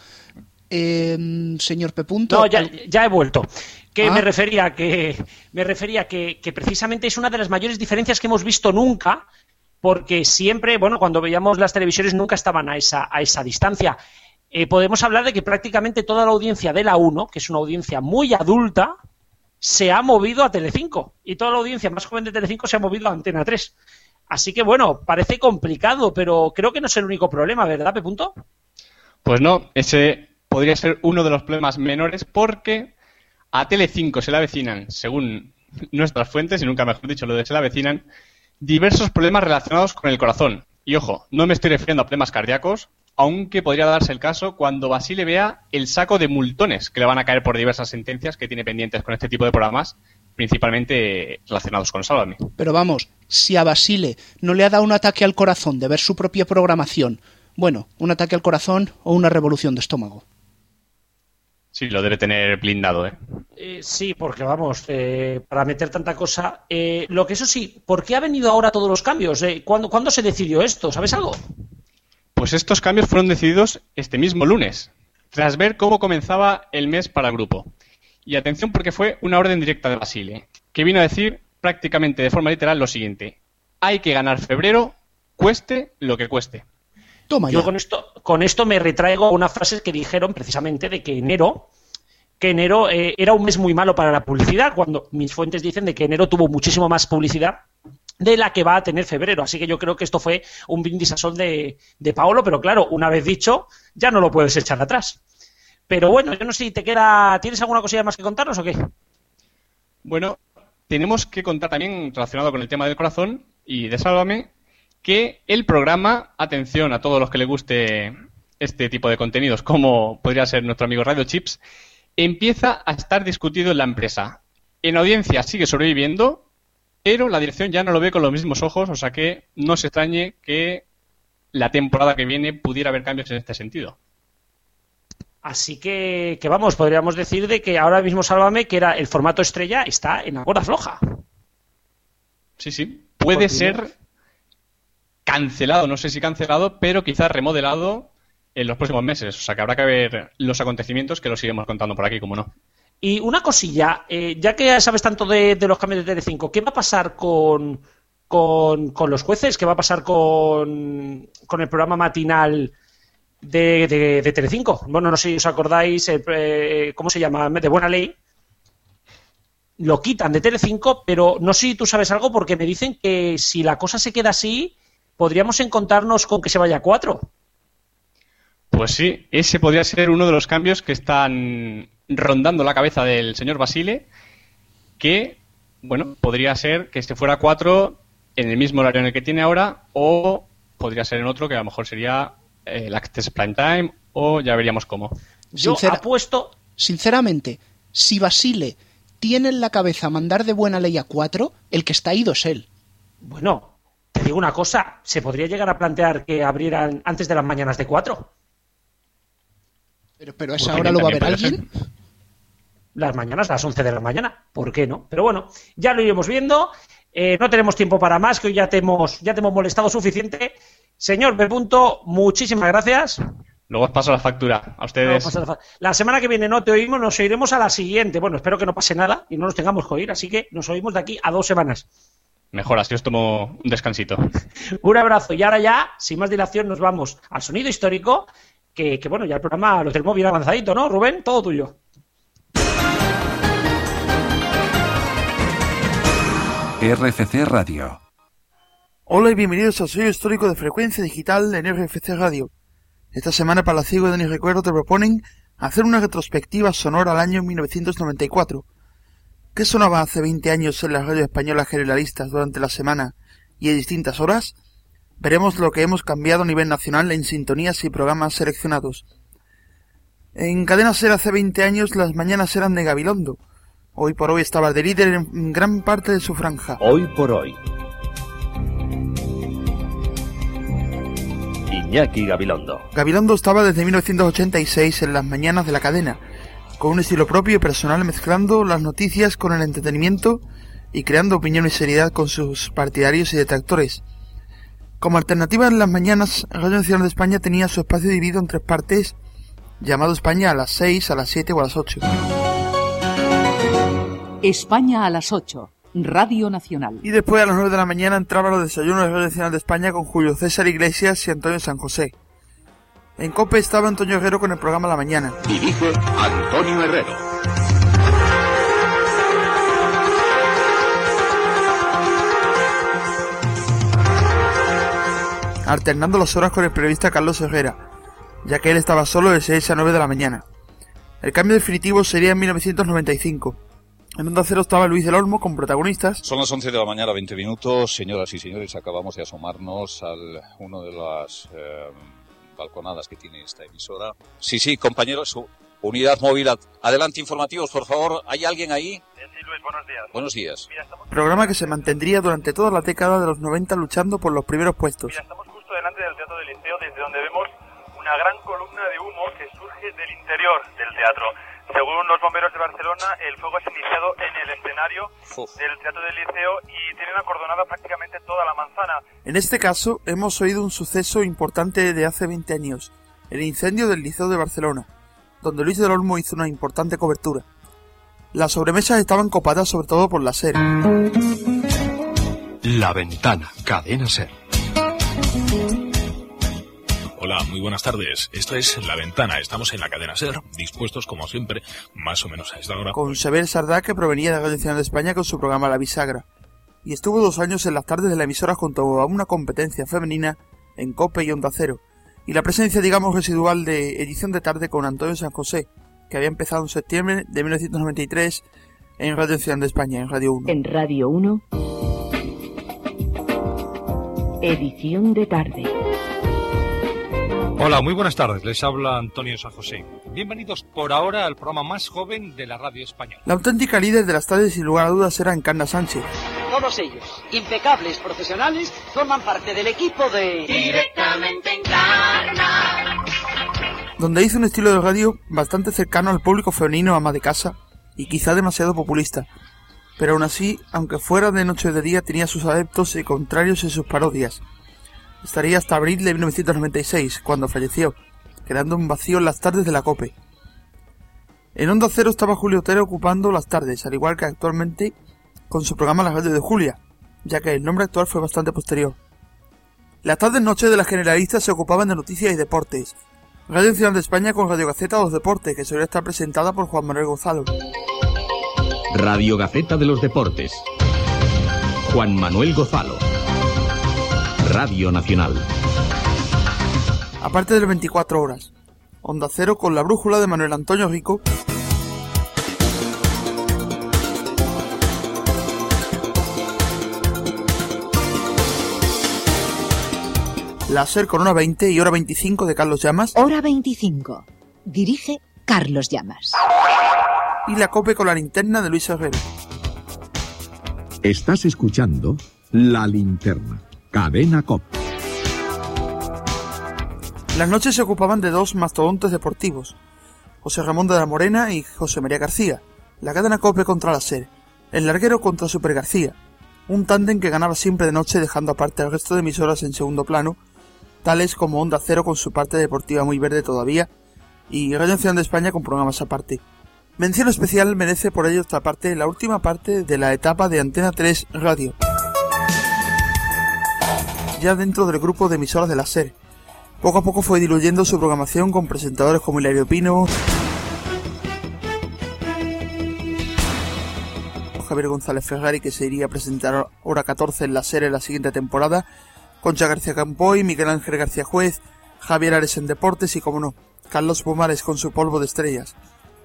Eh, señor P. Punto, No, ya, he vuelto. Que Ah. me refería que me refería que, que precisamente es una de las mayores diferencias que hemos visto nunca, porque siempre, bueno, cuando veíamos las televisiones nunca estaban a esa, a esa distancia. Eh, podemos hablar de que prácticamente toda la audiencia de la 1, que es una audiencia muy adulta, se ha movido a Telecinco y toda la audiencia más joven de Telecinco se ha movido a Antena 3. Así que bueno, parece complicado, pero creo que no es el único problema, ¿verdad, P. Punto? Pues no, ese podría ser uno de los problemas menores porque a Telecinco se le avecinan, según nuestras fuentes, y nunca mejor dicho lo de se le avecinan, diversos problemas relacionados con el corazón. Y ojo, no me estoy refiriendo a problemas cardíacos, aunque podría darse el caso cuando Basile vea el saco de multones que le van a caer por diversas sentencias que tiene pendientes con este tipo de programas, principalmente relacionados con Sálvame. Pero vamos, si a Basile no le ha dado un ataque al corazón de ver su propia programación, bueno, un ataque al corazón o una revolución de estómago. Sí, lo debe tener blindado, ¿eh? Eh, sí, porque vamos, eh, para meter tanta cosa. eh, lo que eso sí, ¿por qué ha venido ahora todos los cambios? Eh, ¿cuándo, cuándo se decidió esto? ¿Sabes algo? Pues estos cambios fueron decididos este mismo lunes, tras ver cómo comenzaba el mes para el grupo. Y atención porque fue una orden directa de Basile, que vino a decir prácticamente de forma literal lo siguiente. Hay que ganar febrero, cueste lo que cueste. Toma Yo ya. con esto, con esto me retraigo a una frase que dijeron precisamente de que enero, que enero eh, era un mes muy malo para la publicidad, cuando mis fuentes dicen de que enero tuvo muchísimo más publicidad de la que va a tener febrero. Así que yo creo que esto fue un brindis a sol de, de Paolo, pero claro, una vez dicho, ya no lo puedes echar atrás. Pero bueno, yo no sé si te queda. ¿Tienes alguna cosilla más que contarnos o qué? Bueno, tenemos que contar también, relacionado con el tema del corazón y de Sálvame, que el programa, atención a todos los que les guste este tipo de contenidos, como podría ser nuestro amigo Radio Chips, empieza a estar discutido en la empresa. En audiencia sigue sobreviviendo, pero la dirección ya no lo ve con los mismos ojos, o sea que no se extrañe que la temporada que viene pudiera haber cambios en este sentido. Así que, que vamos, podríamos decir de que ahora mismo Sálvame, que era el formato estrella, está en la cuerda floja. Sí, sí. Puede ser cancelado, no sé si cancelado, pero quizás remodelado en los próximos meses. O sea que habrá que ver los acontecimientos que los iremos contando por aquí, como no. Y una cosilla, eh, ya que sabes tanto de, los cambios de Telecinco, ¿qué va a pasar con, con, con los jueces? ¿Qué va a pasar con, con el programa matinal de, de, de Telecinco? Bueno, no sé si os acordáis, eh, ¿cómo se llama? De Buena Ley. Lo quitan de Telecinco, pero no sé si tú sabes algo porque me dicen que si la cosa se queda así, podríamos encontrarnos con que se vaya a cuatro. Pues sí, ese podría ser uno de los cambios que están rondando la cabeza del señor Basile, que, bueno, podría ser que este fuera a 4 en el mismo horario en el que tiene ahora, o podría ser en otro que a lo mejor sería eh, el Access Prime Time, o ya veríamos cómo. Yo Sincera- apuesto, Sinceramente, si Basile tiene en la cabeza mandar de buena ley a cuatro, el que está ido es él. Bueno, digo una cosa, se podría llegar a plantear que abrieran antes de las mañanas de cuatro. Pero, pero a esa hora lo va a ver alguien. Las mañanas, a las 11 de la mañana. ¿Por qué no? Pero bueno, ya lo iremos viendo. Eh, no tenemos tiempo para más, que hoy ya te hemos, ya te hemos molestado suficiente. Señor B. Punto, muchísimas gracias. Luego os paso la factura a ustedes. nada. La semana que viene no te oímos, nos oiremos a la siguiente. Bueno, espero que no pase nada y no nos tengamos que oír, así que nos oímos de aquí a dos semanas. Mejor, así os tomo un descansito. Un abrazo y ahora ya, sin más dilación, nos vamos al sonido histórico, que, que bueno, ya el programa lo tenemos bien avanzadito, ¿no? Rubén, todo tuyo. RFC Radio. Hola y bienvenidos al sello histórico de frecuencia digital en RFC Radio. Esta semana para la Ciego de Ni Recuerdo te proponen hacer una retrospectiva sonora al año 1994. ¿Qué sonaba hace 20 años en las radios españolas generalistas durante la semana y a distintas horas? Veremos lo que hemos cambiado a nivel nacional en sintonías y programas seleccionados. En Cadena Ser hace 20 años las mañanas eran de Gabilondo. Hoy por hoy estaba de líder en gran parte de su franja. Hoy por hoy. Iñaki Gabilondo. Gabilondo estaba desde 1986 en las mañanas de la cadena, con un estilo propio y personal mezclando las noticias con el entretenimiento y creando opinión y seriedad con sus partidarios y detractores. Como alternativa en las mañanas, Radio Nacional de España tenía su espacio dividido en tres partes llamado España a las 6, a las 7 o a las 8. España a las 8, Radio Nacional. Y después a las 9 de la mañana entraba los desayunos de Radio Nacional de España con Julio César Iglesias y Antonio San José. En COPE estaba Antonio Herrero con el programa La Mañana. Dirige Antonio Herrero. alternando las horas con el periodista Carlos Herrera, ya que él estaba solo de 6 a 9 de la mañana. El cambio definitivo sería en 1995. En Onda Cero estaba Luis del Olmo con protagonistas. Son las 11 de la mañana, 20 minutos. Señoras y señores, acabamos de asomarnos al uno de las eh, balconadas que tiene esta emisora. Sí, sí, compañeros, su unidad móvil. ad- Adelante, informativos, por favor. ¿Hay alguien ahí? Sí, Luis, buenos días. Buenos días. Mira, estamos, Programa que se mantendría durante toda la década de los 90 luchando por los primeros puestos. mira, estamos justo delante del Teatro del Liceo, desde donde vemos una gran columna de humo que surge del interior del teatro. Según los bomberos de Barcelona, el fuego se ha iniciado en el escenario del Teatro del Liceo y tienen acordonada prácticamente toda la manzana. En este caso, hemos oído un suceso importante de hace 20 años, el incendio del Liceo de Barcelona, donde Luis del Olmo hizo una importante cobertura. Las sobremesas estaban copadas sobre todo por la serie. La Ventana, Cadena Ser. Hola, muy buenas tardes. Esto es La Ventana. Estamos en la cadena SER, dispuestos como siempre, más o menos a esta hora. Con Xavier Sardá, que provenía de la Radio Nacional de España con su programa La Bisagra, y estuvo dos años en las tardes de la emisora junto a una competencia femenina en Cope y Onda Cero, y la presencia, digamos, residual de edición de tarde con Antonio San José, que había empezado en septiembre de 1993 en Radio Nacional de España, en Radio 1. En Radio 1, edición de tarde. Hola, muy buenas tardes. Les habla Antonio San José. Bienvenidos por ahora al programa más joven de la radio española. La auténtica líder de las tardes, sin lugar a dudas, era Encarna Sánchez. Todos ellos, impecables profesionales, forman parte del equipo de... Directamente Encarna. donde hizo un estilo de radio bastante cercano al público femenino ama de casa y quizá demasiado populista. Pero aún así, aunque fuera de noche o de día, tenía sus adeptos y contrarios en sus parodias. Estaría hasta abril de 1996, cuando falleció, quedando un vacío en las tardes de la COPE. En Onda Cero estaba Julio Otero ocupando las tardes, al igual que actualmente con su programa La Radio de Julia, ya que el nombre actual fue bastante posterior. Las tardes noches de las generalistas se ocupaban de noticias y deportes, Radio Nacional de España con Radio Gaceta de los Deportes, que solía estar presentada por Juan Manuel Gonzalo. Radio Gaceta de los Deportes. Juan Manuel Gozalo. Radio Nacional. Aparte de 24 horas. Onda Cero con la brújula de Manuel Antonio Rico. La SER con hora 20 y hora 25 de Carlos Llamas. Hora 25. Dirige Carlos Llamas. Y la COPE con la linterna de Luis Herrero. Estás escuchando La Linterna, Cadena COP. Las noches se ocupaban de dos mastodontes deportivos, José Ramón de la Morena y José María García, la cadena Cope contra la SER, el larguero contra Super García, un tándem que ganaba siempre de noche dejando aparte al resto de emisoras en segundo plano, tales como Onda Cero con su parte deportiva muy verde todavía, y Radio Nacional de España con programas aparte. Mención especial merece por ello esta parte, la última parte de la etapa de Antena 3 Radio. Ya dentro del grupo de emisoras de la SER, poco a poco fue diluyendo su programación con presentadores como Hilario Pino, Javier González Ferrari, que se iría a presentar hora 14 en la serie la siguiente temporada, Concha García Campoy, Miguel Ángel García Juez, Javier Ares en Deportes y, como no, Carlos Pomares con su polvo de estrellas.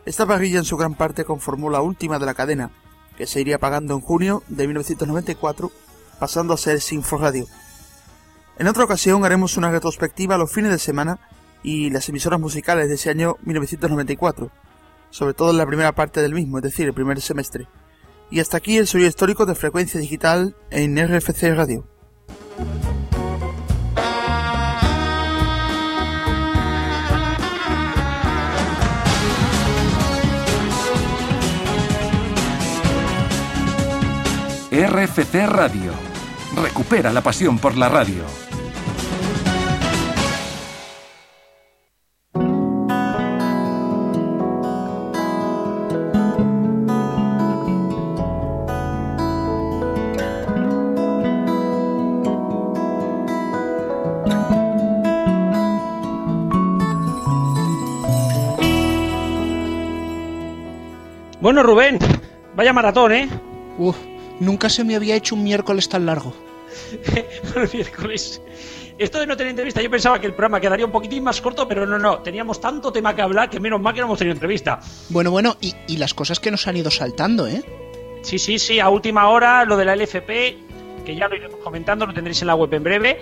Esta parrilla en su gran parte conformó la última de la cadena, que se iría apagando en junio de 1994, pasando a ser Sinfo Radio. En otra ocasión haremos una retrospectiva a los fines de semana y las emisoras musicales de ese año 1994, sobre todo en la primera parte del mismo, es decir, el primer semestre. Y hasta aquí el sonido histórico de frecuencia digital en RFC Radio. RFC Radio. Recupera la pasión por la radio. Bueno, Rubén, vaya maratón, ¿eh? Uf, nunca se me había hecho un miércoles tan largo. el miércoles. Esto de no tener entrevista, yo pensaba que el programa quedaría un poquitín más corto, pero no, no. Teníamos tanto tema que hablar que menos mal que no hemos tenido entrevista. Bueno, bueno, y, y las cosas que nos han ido saltando, ¿eh? Sí, sí, sí, a última hora lo de la LFP, que ya lo iremos comentando, lo tendréis en la web en breve.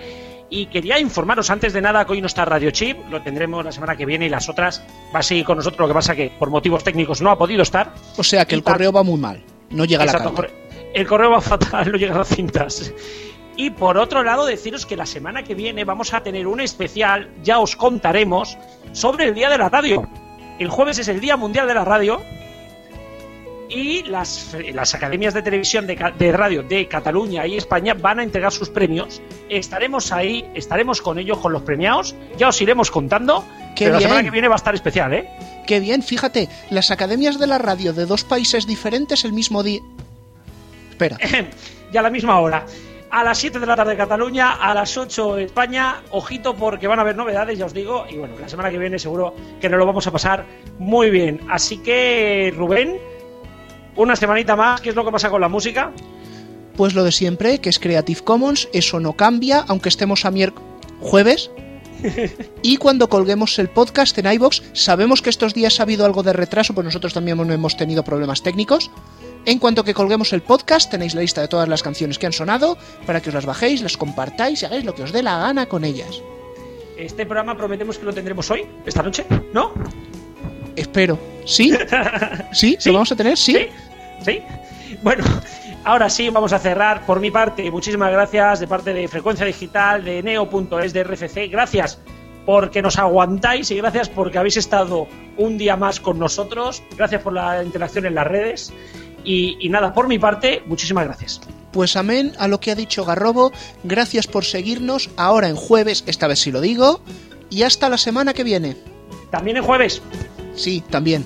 Y quería informaros antes de nada que hoy no está Radio Chip, lo tendremos la semana que viene y las otras va a seguir con nosotros, lo que pasa que por motivos técnicos no ha podido estar. O sea que el correo va muy mal, no llega Exacto, a la carta. El correo va fatal, no llegan las cintas. Y por otro lado, deciros que la semana que viene vamos a tener un especial, ya os contaremos, sobre el Día de la Radio. El jueves es el Día Mundial de la Radio y las, las academias de televisión de, radio de Cataluña y España van a entregar sus premios. Estaremos ahí, estaremos con ellos, con los premiados. Ya os iremos contando. Qué pero la bien. semana que viene va a estar especial, ¿eh? Qué bien, fíjate, las academias de la radio de dos países diferentes el mismo día. Espera. y a la misma hora. A las 7 de la tarde Cataluña, a las 8 España. Ojito porque van a haber novedades, ya os digo. Y bueno, la semana que viene seguro que nos lo vamos a pasar muy bien. Así que, Rubén, una semanita más. ¿Qué es lo que pasa con la música? Pues lo de siempre, que es Creative Commons, eso no cambia, aunque estemos a miércoles jueves. Y cuando colguemos el podcast en iBox, sabemos que estos días ha habido algo de retraso, pues nosotros también hemos tenido problemas técnicos. En cuanto que colguemos el podcast, tenéis la lista de todas las canciones que han sonado para que os las bajéis, las compartáis y hagáis lo que os dé la gana con ellas. Este programa prometemos que lo tendremos hoy, esta noche, ¿no? Espero. ¿Sí? ¿Sí? ¿Lo vamos a tener? ¿Sí? ¿Sí? Bueno, ahora sí, vamos a cerrar. Por mi parte, muchísimas gracias de parte de Frecuencia Digital, de Neo.es, de RFC. Gracias porque nos aguantáis y gracias porque habéis estado un día más con nosotros. Gracias por la interacción en las redes. Y, y nada, por mi parte, muchísimas gracias. Pues amén a lo que ha dicho Garrobo. Gracias por seguirnos ahora en jueves, esta vez sí lo digo. Y hasta la semana que viene. ¿También en jueves? Sí, también.